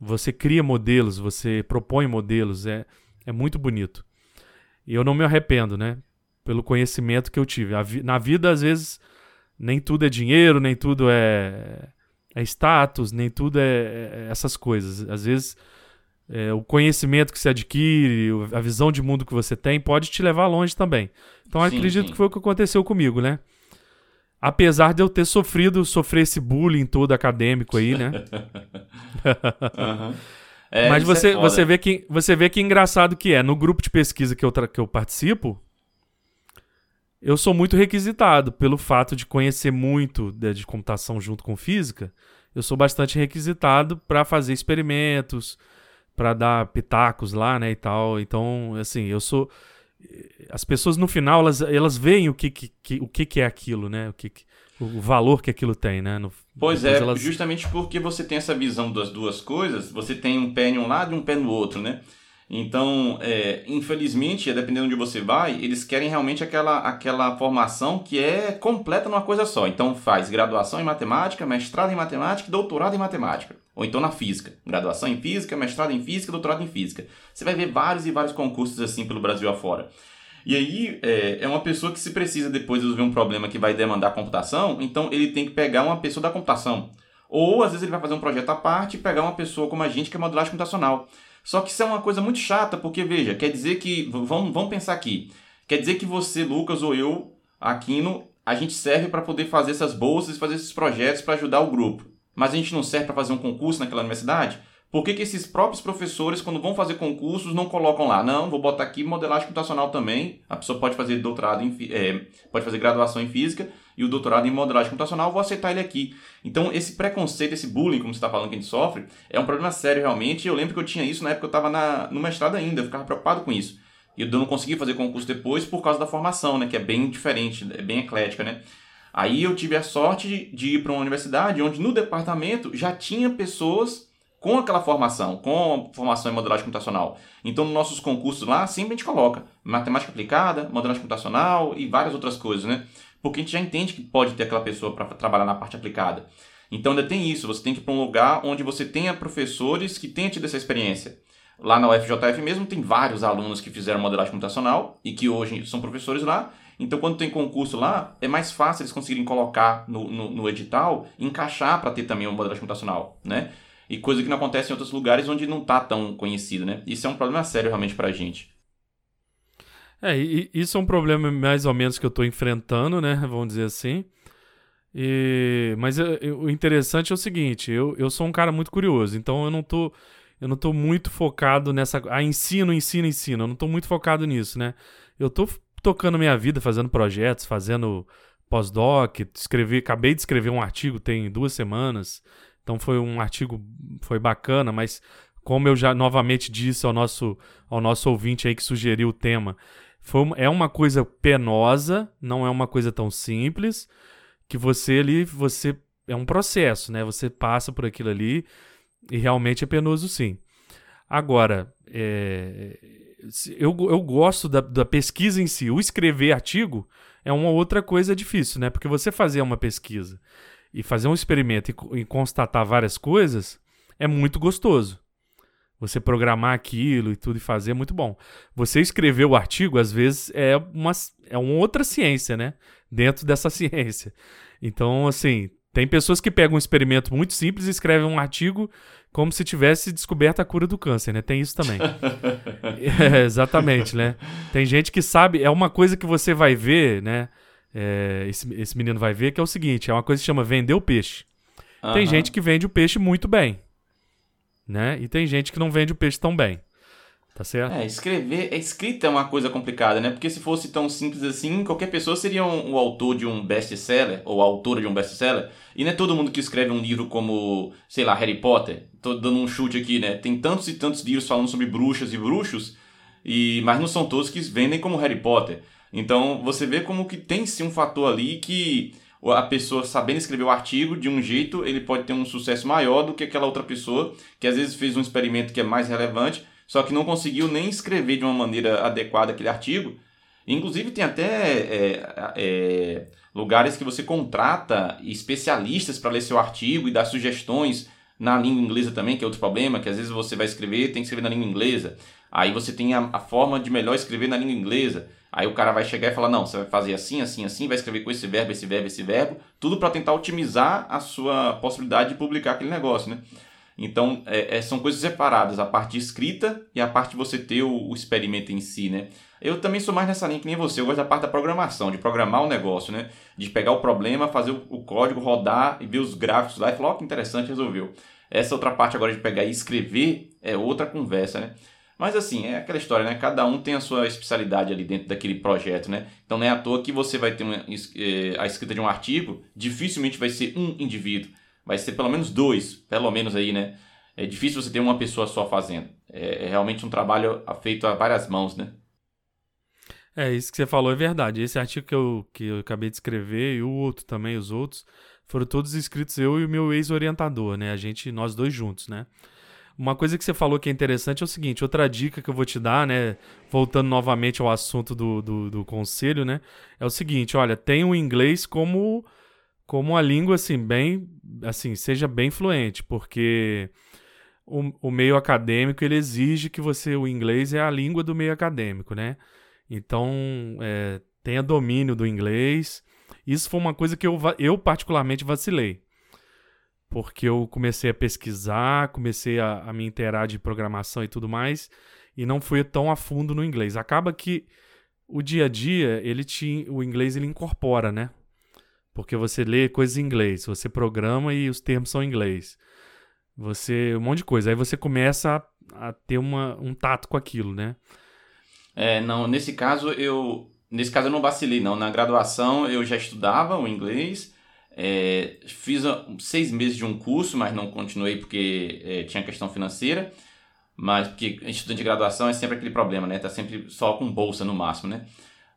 Você cria modelos, você propõe modelos, é, é muito bonito. E eu não me arrependo, né? pelo conhecimento que eu tive. Na vida, às vezes, nem tudo é dinheiro, nem tudo é, é status, nem tudo é, é essas coisas. Às vezes, é, o conhecimento que se adquire, a visão de mundo que você tem, pode te levar longe também. Então, sim, acredito sim. que foi o que aconteceu comigo, né? Apesar de eu ter sofrido, sofrer esse bullying todo acadêmico aí, né? uhum. É, Mas você, é você, vê que, você vê que engraçado que é. No grupo de pesquisa que eu, que eu participo, eu sou muito requisitado pelo fato de conhecer muito de, de computação junto com física. Eu sou bastante requisitado para fazer experimentos, para dar pitacos lá, né, e tal. Então, assim, eu sou as pessoas no final elas, elas veem o que, que, que o que, que é aquilo, né? O que, que o valor que aquilo tem, né? No, pois é, elas... justamente porque você tem essa visão das duas coisas, você tem um pé em um lado e um pé no outro, né? Então, é, infelizmente, dependendo de onde você vai, eles querem realmente aquela, aquela formação que é completa numa coisa só. Então, faz graduação em matemática, mestrado em matemática e doutorado em matemática. Ou então na física. Graduação em física, mestrado em física, doutorado em física. Você vai ver vários e vários concursos assim pelo Brasil afora. E aí, é, é uma pessoa que se precisa depois resolver um problema que vai demandar computação, então ele tem que pegar uma pessoa da computação. Ou, às vezes, ele vai fazer um projeto à parte e pegar uma pessoa como a gente que é modelagem computacional. Só que isso é uma coisa muito chata, porque, veja, quer dizer que. Vamos, vamos pensar aqui. Quer dizer que você, Lucas, ou eu, Aquino, a gente serve para poder fazer essas bolsas e fazer esses projetos para ajudar o grupo. Mas a gente não serve para fazer um concurso naquela universidade? Por que, que, esses próprios professores, quando vão fazer concursos, não colocam lá? Não, vou botar aqui modelagem computacional também. A pessoa pode fazer doutorado em, é, pode fazer graduação em física e o doutorado em modelagem computacional, vou aceitar ele aqui. Então, esse preconceito, esse bullying, como você está falando que a gente sofre, é um problema sério realmente. Eu lembro que eu tinha isso na época que eu estava no mestrado ainda, eu ficava preocupado com isso. E eu não consegui fazer concurso depois por causa da formação, né, que é bem diferente, é bem eclética, né? Aí eu tive a sorte de ir para uma universidade onde no departamento já tinha pessoas com aquela formação, com formação em modelagem computacional. Então, nos nossos concursos lá, sempre a gente coloca matemática aplicada, modelagem computacional e várias outras coisas, né? porque a gente já entende que pode ter aquela pessoa para trabalhar na parte aplicada. Então ainda tem isso, você tem que ir para um lugar onde você tenha professores que tenham tido essa experiência. Lá na UFJF mesmo tem vários alunos que fizeram modelagem computacional e que hoje são professores lá. Então quando tem concurso lá, é mais fácil eles conseguirem colocar no, no, no edital, encaixar para ter também uma modelagem computacional, né? E coisa que não acontece em outros lugares onde não está tão conhecido, né? Isso é um problema sério realmente para a gente. É, e, isso é um problema mais ou menos que eu estou enfrentando, né? Vamos dizer assim. E, mas eu, eu, o interessante é o seguinte, eu, eu sou um cara muito curioso, então eu não tô, eu não tô muito focado nessa. Ah, ensino, ensino, ensino. Eu não tô muito focado nisso, né? Eu tô tocando minha vida, fazendo projetos, fazendo pós-doc, escrevi, acabei de escrever um artigo tem duas semanas. Então foi um artigo, foi bacana, mas como eu já novamente disse ao nosso, ao nosso ouvinte aí que sugeriu o tema, foi é uma coisa penosa, não é uma coisa tão simples, que você ali, você é um processo, né? Você passa por aquilo ali e realmente é penoso sim. Agora, é, eu, eu gosto da, da pesquisa em si. O escrever artigo é uma outra coisa difícil, né? Porque você fazer uma pesquisa e fazer um experimento e, e constatar várias coisas é muito gostoso. Você programar aquilo e tudo e fazer é muito bom. Você escrever o artigo, às vezes, é uma, é uma outra ciência, né? Dentro dessa ciência. Então, assim, tem pessoas que pegam um experimento muito simples e escrevem um artigo como se tivesse descoberto a cura do câncer, né? Tem isso também. é, exatamente, né? Tem gente que sabe, é uma coisa que você vai ver, né? É, esse, esse menino vai ver, que é o seguinte: é uma coisa que chama vender o peixe. Uhum. Tem gente que vende o peixe muito bem né? E tem gente que não vende o peixe tão bem. Tá certo? É, escrever, escrita é uma coisa complicada, né? Porque se fosse tão simples assim, qualquer pessoa seria um, o autor de um best-seller, ou autora de um best-seller. E não é todo mundo que escreve um livro como, sei lá, Harry Potter. Tô dando um chute aqui, né? Tem tantos e tantos livros falando sobre bruxas e bruxos, e mas não são todos que vendem como Harry Potter. Então você vê como que tem sim um fator ali que a pessoa sabendo escrever o artigo de um jeito, ele pode ter um sucesso maior do que aquela outra pessoa que às vezes fez um experimento que é mais relevante, só que não conseguiu nem escrever de uma maneira adequada aquele artigo. Inclusive tem até é, é, lugares que você contrata especialistas para ler seu artigo e dar sugestões na língua inglesa também, que é outro problema, que às vezes você vai escrever, tem que escrever na língua inglesa. Aí você tem a, a forma de melhor escrever na língua inglesa. Aí o cara vai chegar e falar: não, você vai fazer assim, assim, assim, vai escrever com esse verbo, esse verbo, esse verbo, tudo para tentar otimizar a sua possibilidade de publicar aquele negócio, né? Então, é, é, são coisas separadas, a parte escrita e a parte de você ter o, o, experimento em si, né? Eu também sou mais nessa linha que nem você, eu gosto da parte da programação, de programar o negócio, né? De pegar o problema, fazer o, o código, rodar e ver os gráficos lá e falar, ó, oh, que interessante, resolveu. Essa outra parte agora de pegar e escrever é outra conversa, né? Mas assim, é aquela história, né? Cada um tem a sua especialidade ali dentro daquele projeto, né? Então não é à toa que você vai ter uma, eh, a escrita de um artigo, dificilmente vai ser um indivíduo. Vai ser pelo menos dois, pelo menos aí, né? É difícil você ter uma pessoa só fazendo. É, é realmente um trabalho feito a várias mãos, né? É, isso que você falou é verdade. Esse artigo que eu, que eu acabei de escrever e o outro também, os outros, foram todos escritos eu e o meu ex-orientador, né? A gente, nós dois juntos, né? Uma coisa que você falou que é interessante é o seguinte: outra dica que eu vou te dar, né? Voltando novamente ao assunto do, do, do conselho, né? É o seguinte: olha, tenha o inglês como, como uma língua, assim, bem. Assim, seja bem fluente, porque o, o meio acadêmico ele exige que você. O inglês é a língua do meio acadêmico, né? Então, é, tenha domínio do inglês. Isso foi uma coisa que eu, eu particularmente vacilei porque eu comecei a pesquisar, comecei a, a, me inteirar de programação e tudo mais, e não fui tão a fundo no inglês. Acaba que o dia a dia, ele te, o inglês ele incorpora, né? Porque você lê coisas em inglês, você programa e os termos são em inglês. Você, um monte de coisa. Aí você começa a, a ter uma, um tato com aquilo, né? É, não, nesse caso eu, nesse caso eu não vacilei não. Na graduação eu já estudava o inglês, é, fiz seis meses de um curso, mas não continuei porque é, tinha questão financeira. Mas porque estudante de graduação é sempre aquele problema, né? Tá sempre só com bolsa no máximo, né?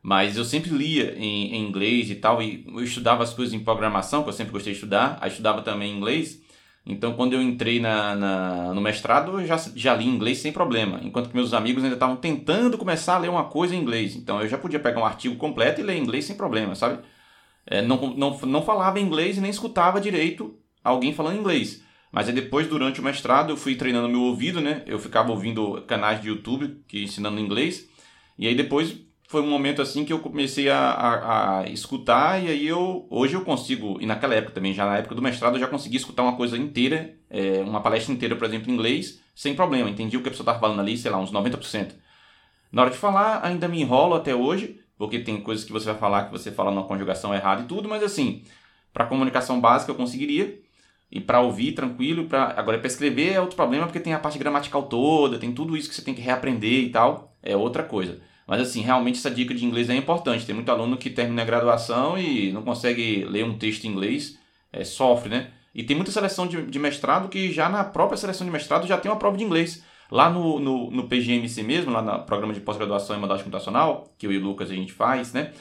Mas eu sempre lia em, em, inglês e tal, e eu estudava as coisas em programação, que eu sempre gostei de estudar, aí estudava também inglês. Então, quando eu entrei na, na, no mestrado, eu já, já li inglês sem problema, enquanto que meus amigos ainda estavam tentando começar a ler uma coisa em inglês. Então, eu já podia pegar um artigo completo e ler em inglês sem problema, sabe? é, não, não, não falava inglês e nem escutava direito alguém falando inglês. Mas aí depois, durante o mestrado, eu fui treinando meu ouvido, né? Eu ficava ouvindo canais de YouTube que ensinando inglês. E aí depois foi um momento assim que eu comecei a, a, a, escutar e aí eu hoje eu consigo e naquela época também já na época do mestrado eu já consegui escutar uma coisa inteira é, uma palestra inteira por exemplo em inglês sem problema entendi o que a pessoa estava falando ali sei lá uns 90% na hora de falar ainda me enrolo até hoje porque tem coisas que você vai falar que você fala numa conjugação errada e tudo, mas assim, para comunicação básica eu conseguiria. E para ouvir tranquilo, para agora para escrever é outro problema porque tem a parte gramatical toda, tem tudo isso que você tem que reaprender e tal, é outra coisa. Mas assim, realmente essa dica de inglês é importante. Tem muito aluno que termina a graduação e não consegue ler um texto em inglês, é, sofre, né? E tem muita seleção de, de mestrado que já na própria seleção de mestrado já tem uma prova de inglês. Lá no, no, no PGMC mesmo, lá no programa de pós-graduação em modelagem computacional, que eu e o Lucas a gente faz, né?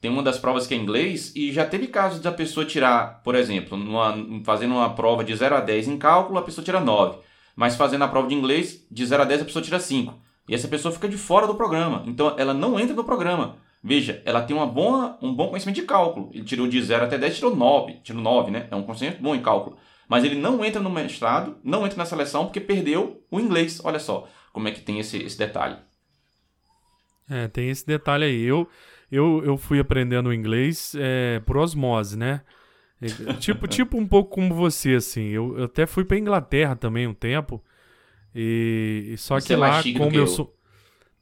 Tem uma das provas que é inglês e já teve casos da pessoa tirar, por exemplo, numa, fazendo uma prova de 0 a 10 em cálculo, a pessoa tira 9. Mas fazendo a prova de inglês, de 0 a 10 a pessoa tira 5. E essa pessoa fica de fora do programa. Então ela não entra no programa. Veja, ela tem uma boa, um bom conhecimento de cálculo. Ele tirou de 0 até 10, tirou 9. Tirou 9, né? É um conhecimento bom em cálculo mas ele não entra no mestrado, não entra na seleção porque perdeu o inglês. Olha só como é que tem esse, esse detalhe. É, tem esse detalhe aí. Eu, eu, eu fui aprendendo inglês é, por osmose, né? tipo, tipo um pouco como você, assim. Eu, eu até fui pra Inglaterra também um tempo. E, só você que é lá, como eu, eu sou.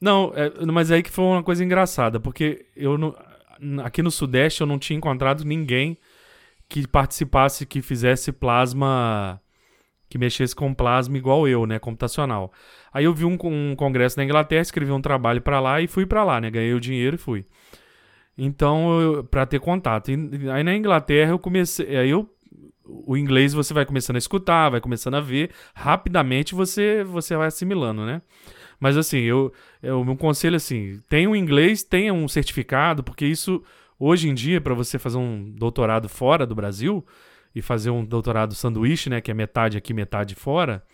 Não, é, mas aí que foi uma coisa engraçada, porque eu não, aqui no Sudeste eu não tinha encontrado ninguém que participasse, que fizesse plasma, que mexesse com plasma igual eu, né, computacional. Aí eu vi um, um congresso na Inglaterra, escrevi um trabalho para lá e fui para lá, né, ganhei o dinheiro e fui. Então, para ter contato. E, aí na Inglaterra eu comecei, aí eu o inglês você vai começando a escutar, vai começando a ver, rapidamente você você vai assimilando, né? Mas assim, eu, eu meu conselho assim, tenha um inglês, tenha um certificado, porque isso Hoje em dia, para você fazer um doutorado fora do Brasil e fazer um doutorado sanduíche, né, que é metade aqui, metade fora,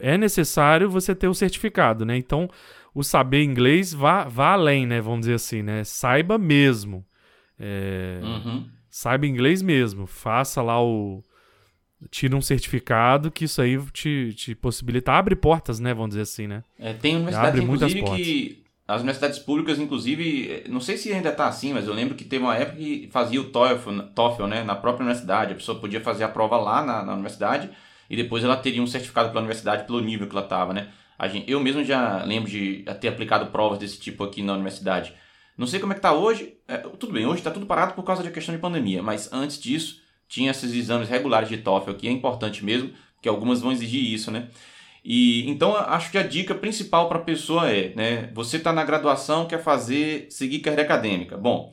é necessário você ter o certificado, né? Então, o saber inglês vá, vá além, né? Vamos dizer assim, né? Saiba mesmo. É, uhum. Saiba inglês mesmo. Faça lá o. Tira um certificado que isso aí te, te possibilita. Abre portas, né? Vamos dizer assim, né? É, tem universidade, abre muitas portas. que as universidades públicas, inclusive, não sei se ainda está assim, mas eu lembro que teve uma época que fazia o TOEFL, TOEFL né, na própria universidade. A pessoa podia fazer a prova lá na, na universidade e depois ela teria um certificado pela universidade pelo nível que ela estava, né? A gente, eu mesmo já lembro de ter aplicado provas desse tipo aqui na universidade. Não sei como é que está hoje. É, tudo bem, hoje está tudo parado por causa da questão de pandemia, mas antes disso tinha esses exames regulares de TOEFL que é importante mesmo, que algumas vão exigir isso, né? E então acho que a dica principal para a pessoa é, né, você está na graduação, quer fazer, seguir carreira acadêmica. Bom,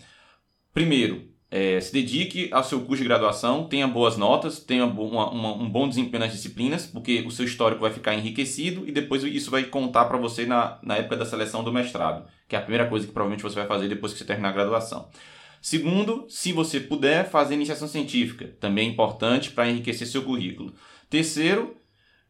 primeiro, é, se dedique ao seu curso de graduação, tenha boas notas, tenha uma, uma, um bom desempenho nas disciplinas, porque o seu histórico vai ficar enriquecido e depois isso vai contar para você na, na época da seleção do mestrado, que é a primeira coisa que provavelmente você vai fazer depois que você terminar a graduação. Segundo, se você puder fazer iniciação científica, também é importante para enriquecer seu currículo. Terceiro,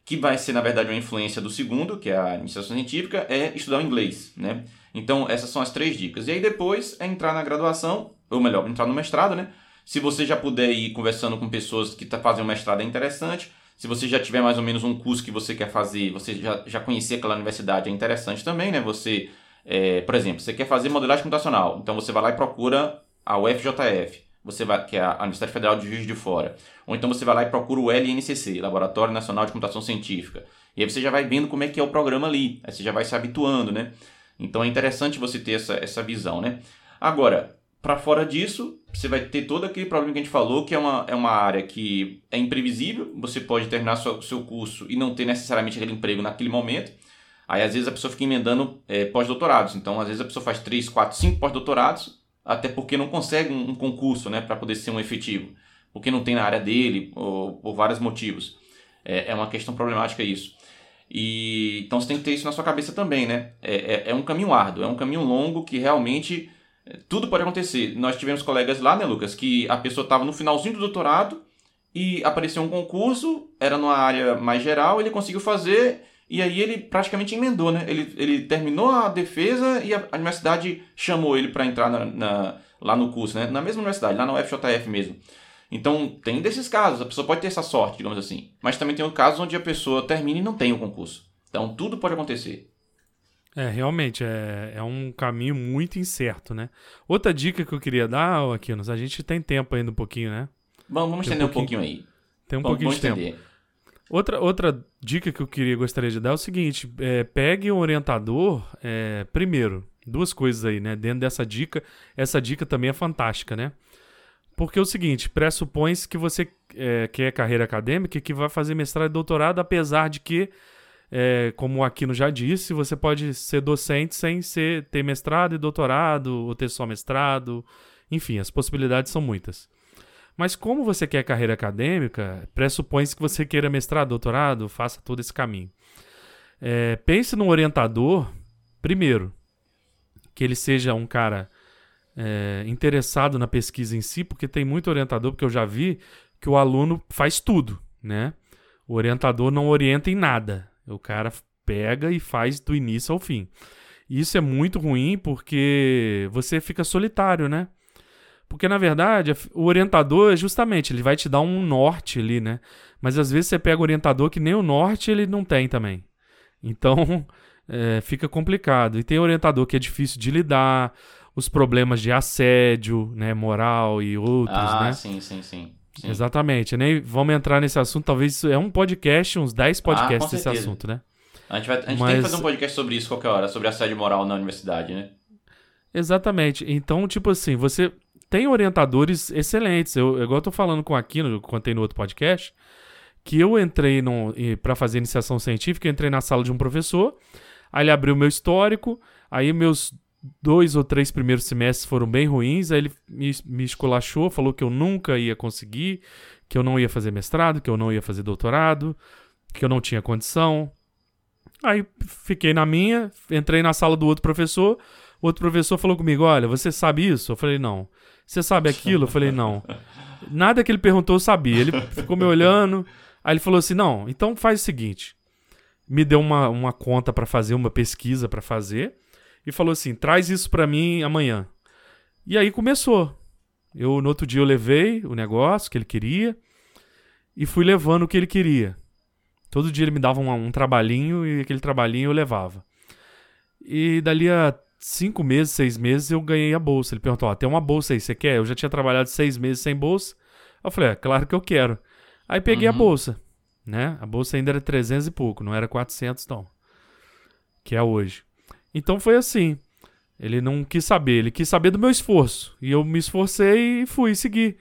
que vai ser, na verdade, uma influência do segundo, que é a iniciação científica, é estudar o inglês, né? Então, essas são as três dicas. E aí depois é entrar na graduação, ou melhor, entrar no mestrado, né? Se você já puder ir conversando com pessoas que tá fazendo mestrado é interessante. Se você já tiver mais ou menos um curso que você quer fazer, você já, já conhecia aquela universidade, é interessante também, né? Você, é, por exemplo, você quer fazer modelagem computacional, então você vai lá e procura a UFJF, você vai, que é a Universidade Federal de Juiz de Fora. Ou então você vai lá e procura o LNCC, Laboratório Nacional de Computação Científica. E aí você já vai vendo como é que é o programa ali, aí você já vai se habituando, né? Então é interessante você ter essa, essa visão, né? Agora, para fora disso, você vai ter todo aquele problema que a gente falou, que é uma, é uma área que é imprevisível, você pode terminar o seu curso e não ter necessariamente aquele emprego naquele momento. Aí às vezes a pessoa fica emendando é, pós-doutorados. Então, às vezes a pessoa faz 3, 4, 5 pós-doutorados, até porque não consegue um, concurso né, para poder ser um efetivo. Porque não tem na área dele, ou por vários motivos. É, é uma questão problemática isso. E, então você tem que ter isso na sua cabeça também, né? É, é, é um caminho árduo, é um caminho longo que realmente tudo pode acontecer. Nós tivemos colegas lá, né, Lucas, que a pessoa estava no finalzinho do doutorado e apareceu um concurso, era numa área mais geral, ele conseguiu fazer e aí ele praticamente emendou, né? Ele, ele terminou a defesa e a, a universidade chamou ele para entrar na, na, lá no curso, né? Na mesma universidade, lá na UFJF mesmo. Então, tem desses casos, a pessoa pode ter essa sorte, digamos assim. Mas também tem o caso onde a pessoa termina e não tem o concurso. Então, tudo pode acontecer. É, realmente, é, é um caminho muito incerto, né? Outra dica que eu queria dar, Aquinos, a gente tem tempo ainda um pouquinho, né? Vamos, vamos estender um pouquinho, um pouquinho, aí. Tem um vamos, pouquinho vamos de tempo. Outra, outra dica que eu queria gostaria de dar é o seguinte: é, pegue um orientador. É, primeiro, duas coisas aí, né? Dentro dessa dica, essa dica também é fantástica, né? Porque é o seguinte, pressupõe-se que você é, quer carreira acadêmica e que vai fazer mestrado e doutorado, apesar de que é, como o Aquino já disse, você pode ser docente sem ser, ter mestrado e doutorado, ou ter só mestrado. Enfim, as possibilidades são muitas. Mas como você quer carreira acadêmica, pressupõe-se que você queira mestrado, doutorado, faça todo esse caminho. É, pense num orientador, primeiro, que ele seja um cara é, interessado na pesquisa em si, porque tem muito orientador, porque eu já vi que o aluno faz tudo, né? O orientador não orienta em nada. O cara pega e faz do início ao fim. Isso é muito ruim porque você fica solitário, né? Porque na verdade o orientador justamente ele vai te dar um norte ali, né? Mas às vezes você pega o orientador que nem o norte ele não tem também. Então é, fica complicado. E tem orientador que é difícil de lidar, os problemas de assédio, né, moral e outros, ah, né? sim, sim, sim. Sim. Exatamente. Nem vamos entrar nesse assunto. Talvez é um podcast, uns 10 ah, podcasts ah, desse assunto, né? A gente, vai, a gente Mas... tem que fazer um podcast sobre isso qualquer hora, sobre assédio moral na universidade, né? Exatamente. Então, tipo assim, você tem orientadores excelentes. Eu, igual eu tô falando com aqui, no, contei no outro podcast, que eu entrei para fazer iniciação científica, eu entrei na sala de um professor, aí ele abriu meu histórico, aí meus dois ou três primeiros semestres foram bem ruins, aí ele me, me esculachou, falou que eu nunca ia conseguir, que eu não ia fazer mestrado, que eu não ia fazer doutorado, que eu não tinha condição. Aí fiquei na minha, entrei na sala do outro professor, o outro professor falou comigo: Olha, você sabe isso? Eu falei: Não. Você sabe aquilo? Eu falei: Não. Nada que ele perguntou eu sabia. Ele ficou me olhando, aí ele falou assim: Não, então faz o seguinte. Me deu uma, uma conta para fazer, uma pesquisa para fazer e falou assim: traz isso para mim amanhã. E aí começou. Eu no outro dia eu levei o negócio que ele queria e fui levando o que ele queria. Todo dia ele me dava um, um trabalhinho e aquele trabalhinho eu levava. E dali a cinco meses, seis meses eu ganhei a bolsa. Ele perguntou: ó, tem uma bolsa aí, você quer? Eu já tinha trabalhado seis meses sem bolsa. Eu falei: é, claro que eu quero. Aí peguei uhum. a bolsa, né? A bolsa ainda era 300 e pouco, não era 400 não. Que é hoje. Então foi assim. Ele não quis saber, ele quis saber do meu esforço. E eu me esforcei e fui seguir.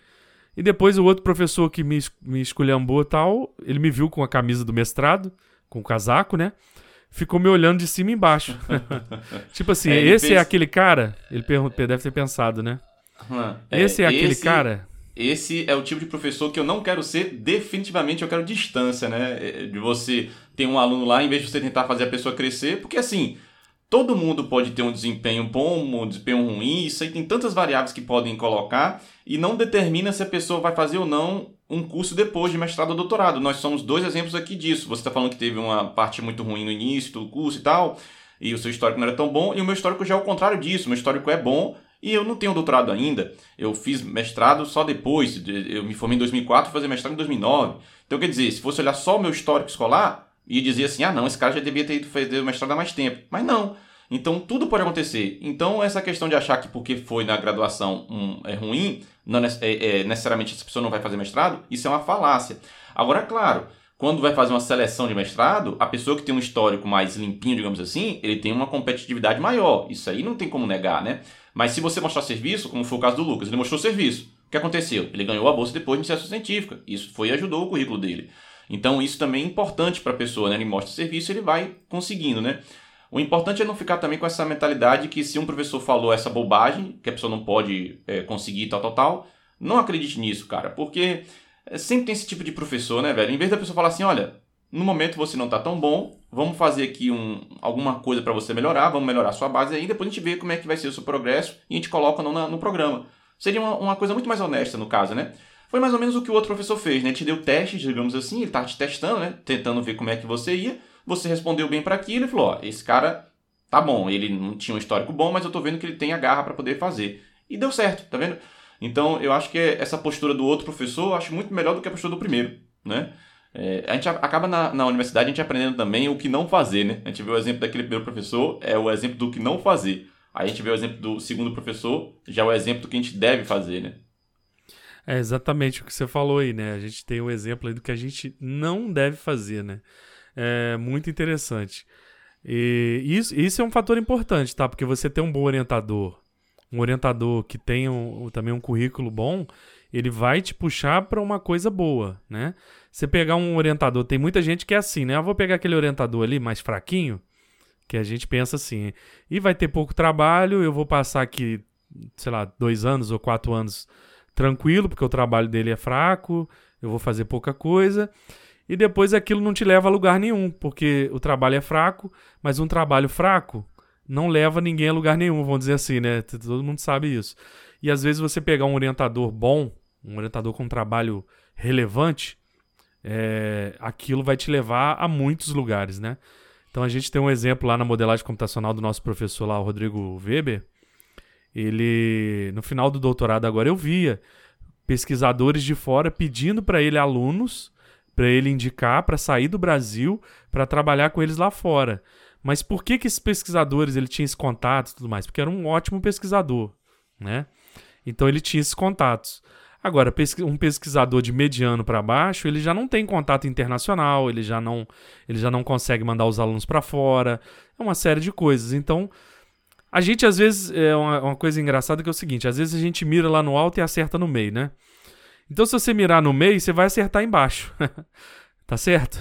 E depois o outro professor que me, me esculhambou e tal, ele me viu com a camisa do mestrado, com o casaco, né? Ficou me olhando de cima e embaixo. tipo assim, é, esse é fez... é aquele cara? Ele deve ter pensado, né? Hum, esse é, é aquele esse... cara? Esse é o tipo de professor que eu não quero ser, definitivamente eu quero distância, né? É, de você ter um aluno lá, em vez de você tentar fazer a pessoa crescer, porque assim, Todo mundo pode ter um desempenho bom, um desempenho ruim, isso aí tem tantas variáveis que podem colocar e não determina se a pessoa vai fazer ou não um curso depois de mestrado ou doutorado. Nós somos dois exemplos aqui disso. Você está falando que teve uma parte muito ruim no início do curso e tal, e o seu histórico não era tão bom, e o meu histórico já é o contrário disso. O meu histórico é bom e eu não tenho doutorado ainda. Eu fiz mestrado só depois. Eu me formei em 2004 e fazer mestrado em 2009. Então, quer dizer, se fosse olhar só o meu histórico escolar, ia dizer assim: ah, não, esse cara já devia ter ido fazer mestrado há mais tempo. Mas não. Então, tudo pode acontecer. Então, essa questão de achar que porque foi na graduação um, é ruim, não é, é, necessariamente essa pessoa não vai fazer mestrado, isso é uma falácia. Agora, claro, quando vai fazer uma seleção de mestrado, a pessoa que tem um histórico mais limpinho, digamos assim, ele tem uma competitividade maior. Isso aí não tem como negar, né? Mas se você mostrar serviço, como foi o caso do Lucas, ele mostrou serviço. O que aconteceu? Ele ganhou a bolsa depois de iniciação científica. Isso foi ajudou o currículo dele. Então, isso também é importante para a pessoa, né? Ele mostra serviço, ele vai conseguindo, né? O importante é não ficar também com essa mentalidade que se um professor falou essa bobagem, que a pessoa não pode é, conseguir tal, tal, tal, não acredite nisso, cara, porque é, sempre tem esse tipo de professor, né, velho? Em vez da pessoa falar assim, olha, no momento você não tá tão bom, vamos fazer aqui um, alguma coisa para você melhorar, vamos melhorar sua base aí, depois a gente vê como é que vai ser o seu progresso e a gente coloca no, no programa. Seria uma, uma coisa muito mais honesta no caso, né? Foi mais ou menos o que o outro professor fez, né? Te deu testes, digamos assim, ele tá te testando, né? Tentando ver como é que você ia você respondeu bem para aquilo e falou: ó, esse cara tá bom, ele não tinha um histórico bom, mas eu tô vendo que ele tem a garra para poder fazer. E deu certo, tá vendo? Então eu acho que essa postura do outro professor eu acho muito melhor do que a postura do primeiro, né? É, a gente acaba na, na universidade a gente aprendendo também o que não fazer, né? A gente vê o exemplo daquele primeiro professor, é o exemplo do que não fazer. Aí a gente vê o exemplo do segundo professor, já é o exemplo do que a gente deve fazer, né? É exatamente o que você falou aí, né? A gente tem um exemplo aí do que a gente não deve fazer, né? É muito interessante. E isso, isso é um fator importante, tá? Porque você tem um bom orientador, um orientador que tem um, também um currículo bom, ele vai te puxar para uma coisa boa, né? Você pegar um orientador, tem muita gente que é assim, né? Eu vou pegar aquele orientador ali mais fraquinho, que a gente pensa assim, e vai ter pouco trabalho, eu vou passar aqui, sei lá, dois anos ou quatro anos tranquilo, porque o trabalho dele é fraco, eu vou fazer pouca coisa e depois aquilo não te leva a lugar nenhum, porque o trabalho é fraco, mas um trabalho fraco não leva ninguém a lugar nenhum, vamos dizer assim, né? Todo mundo sabe isso. E às vezes você pegar um orientador bom, um orientador com um trabalho relevante, é, aquilo vai te levar a muitos lugares, né? Então a gente tem um exemplo lá na modelagem computacional do nosso professor lá, o Rodrigo Weber. Ele, no final do doutorado agora, eu via pesquisadores de fora pedindo para ele alunos para ele indicar para sair do Brasil para trabalhar com eles lá fora. Mas por que que esses pesquisadores ele tinha esse contato e tudo mais? Porque era um ótimo pesquisador, né? Então ele tinha esses contatos. Agora, um pesquisador de mediano para baixo, ele já não tem contato internacional, ele já não, ele já não consegue mandar os alunos para fora, é uma série de coisas. Então, a gente às vezes é uma, uma coisa engraçada que é o seguinte, às vezes a gente mira lá no alto e acerta no meio, né? Então, se você mirar no meio, você vai acertar embaixo. tá certo?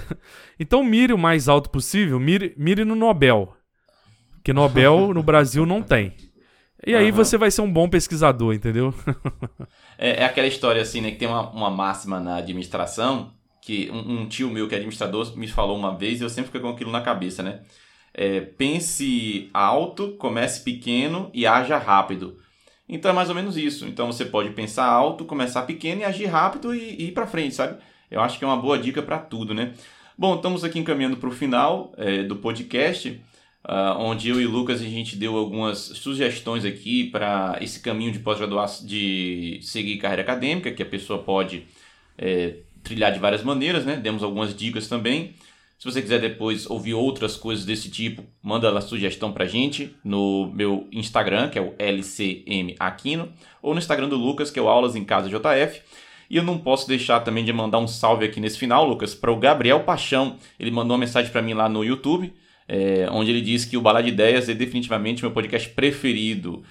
Então, mire o mais alto possível, mire, mire no Nobel. Que Nobel no Brasil não tem. E aí uhum. você vai ser um bom pesquisador, entendeu? é, é, aquela história assim, né? Que tem uma, uma máxima na administração, que um, um, tio meu que é administrador me falou uma vez e eu sempre fiquei com aquilo na cabeça, né? É, pense alto, comece pequeno e haja rápido. Então é mais ou menos isso. Então você pode pensar alto, começar pequeno e agir rápido e, e ir para frente, sabe? Eu acho que é uma boa dica para tudo, né? Bom, estamos aqui encaminhando para o final é, do podcast, uh, onde eu e o Lucas a gente deu algumas sugestões aqui para esse caminho de pós-graduação, de seguir carreira acadêmica, que a pessoa pode é, trilhar de várias maneiras, né? Demos algumas dicas também. Se você quiser depois ouvir outras coisas desse tipo, manda a sugestão pra gente no meu Instagram, que é o LCM Aquino, ou no Instagram do Lucas, que é o Aulas em Casa JF. E eu não posso deixar também de mandar um salve aqui nesse final, Lucas, para o Gabriel Paixão. Ele mandou uma mensagem para mim lá no YouTube, é, onde ele diz que o Balá de Ideias é definitivamente meu podcast preferido.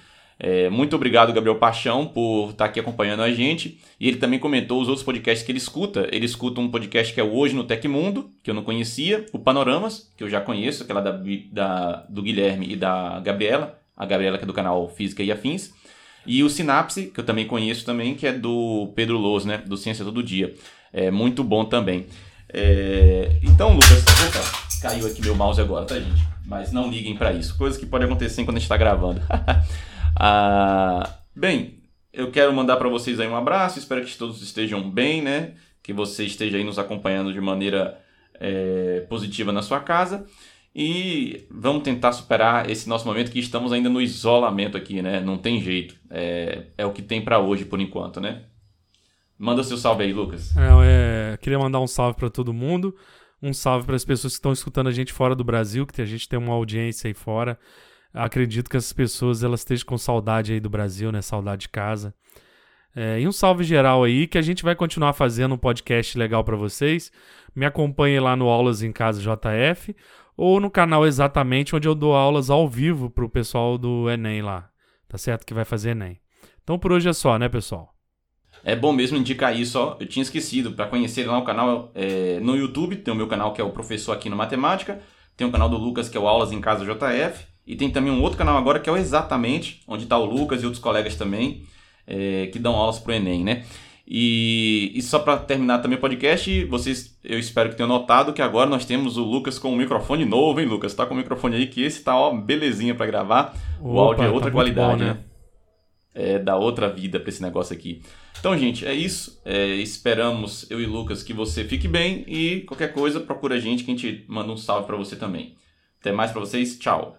É, muito obrigado, Gabriel Paixão, por estar aqui acompanhando a gente. E ele também comentou os outros podcasts que ele escuta. Ele escuta um podcast que é Hoje no Tecmundo, que eu não conhecia, o Panoramas, que eu já conheço, aquela da, da, do Guilherme e da Gabriela, a Gabriela que é do canal Física e Afins. E o Sinapse, que eu também conheço também, que é do Pedro Loz, né, do Ciência Todo Dia. É muito bom também. É... Então, Lucas, opa, caiu aqui meu mouse agora, tá, gente? Mas não liguem para isso. Coisas que podem acontecer quando a gente está gravando. Ah, bem, eu quero mandar para vocês aí um abraço, espero que todos estejam bem, né? que você esteja aí nos acompanhando de maneira é, positiva na sua casa. E vamos tentar superar esse nosso momento que estamos ainda no isolamento aqui, né? Não tem jeito. É, é o que tem para hoje por enquanto, né? Manda seu salve aí, Lucas. É, é, queria mandar um salve para todo mundo. Um salve para as pessoas que estão escutando a gente fora do Brasil, que a gente tem uma audiência aí fora. Acredito que essas pessoas elas estejam com saudade aí do Brasil, né? Saudade de casa. É, e um salve geral aí, que a gente vai continuar fazendo um podcast legal para vocês. Me acompanhe lá no Aulas em Casa JF ou no canal exatamente onde eu dou aulas ao vivo pro pessoal do Enem lá. Tá certo que vai fazer Enem. Então por hoje é só, né, pessoal? É bom mesmo indicar isso, ó. Eu tinha esquecido. Para conhecer lá o canal é, no YouTube, tem o meu canal que é o Professor Aqui no Matemática. Tem o canal do Lucas que é o Aulas em Casa JF. E tem também um outro canal agora que é o Exatamente, onde está o Lucas e outros colegas também é, que dão aulas para o Enem, né? E, e só para terminar também o podcast, vocês, eu espero que tenham notado que agora nós temos o Lucas com um microfone novo, hein, Lucas? Tá com o microfone aí que esse tá ó belezinha para gravar. O Opa, áudio é outra tá qualidade, bom, né? né? É, dá outra vida para esse negócio aqui. Então, gente, é isso. É, esperamos, eu e Lucas, que você fique bem e qualquer coisa, procura a gente que a gente manda um salve para você também. Até mais para vocês. Tchau.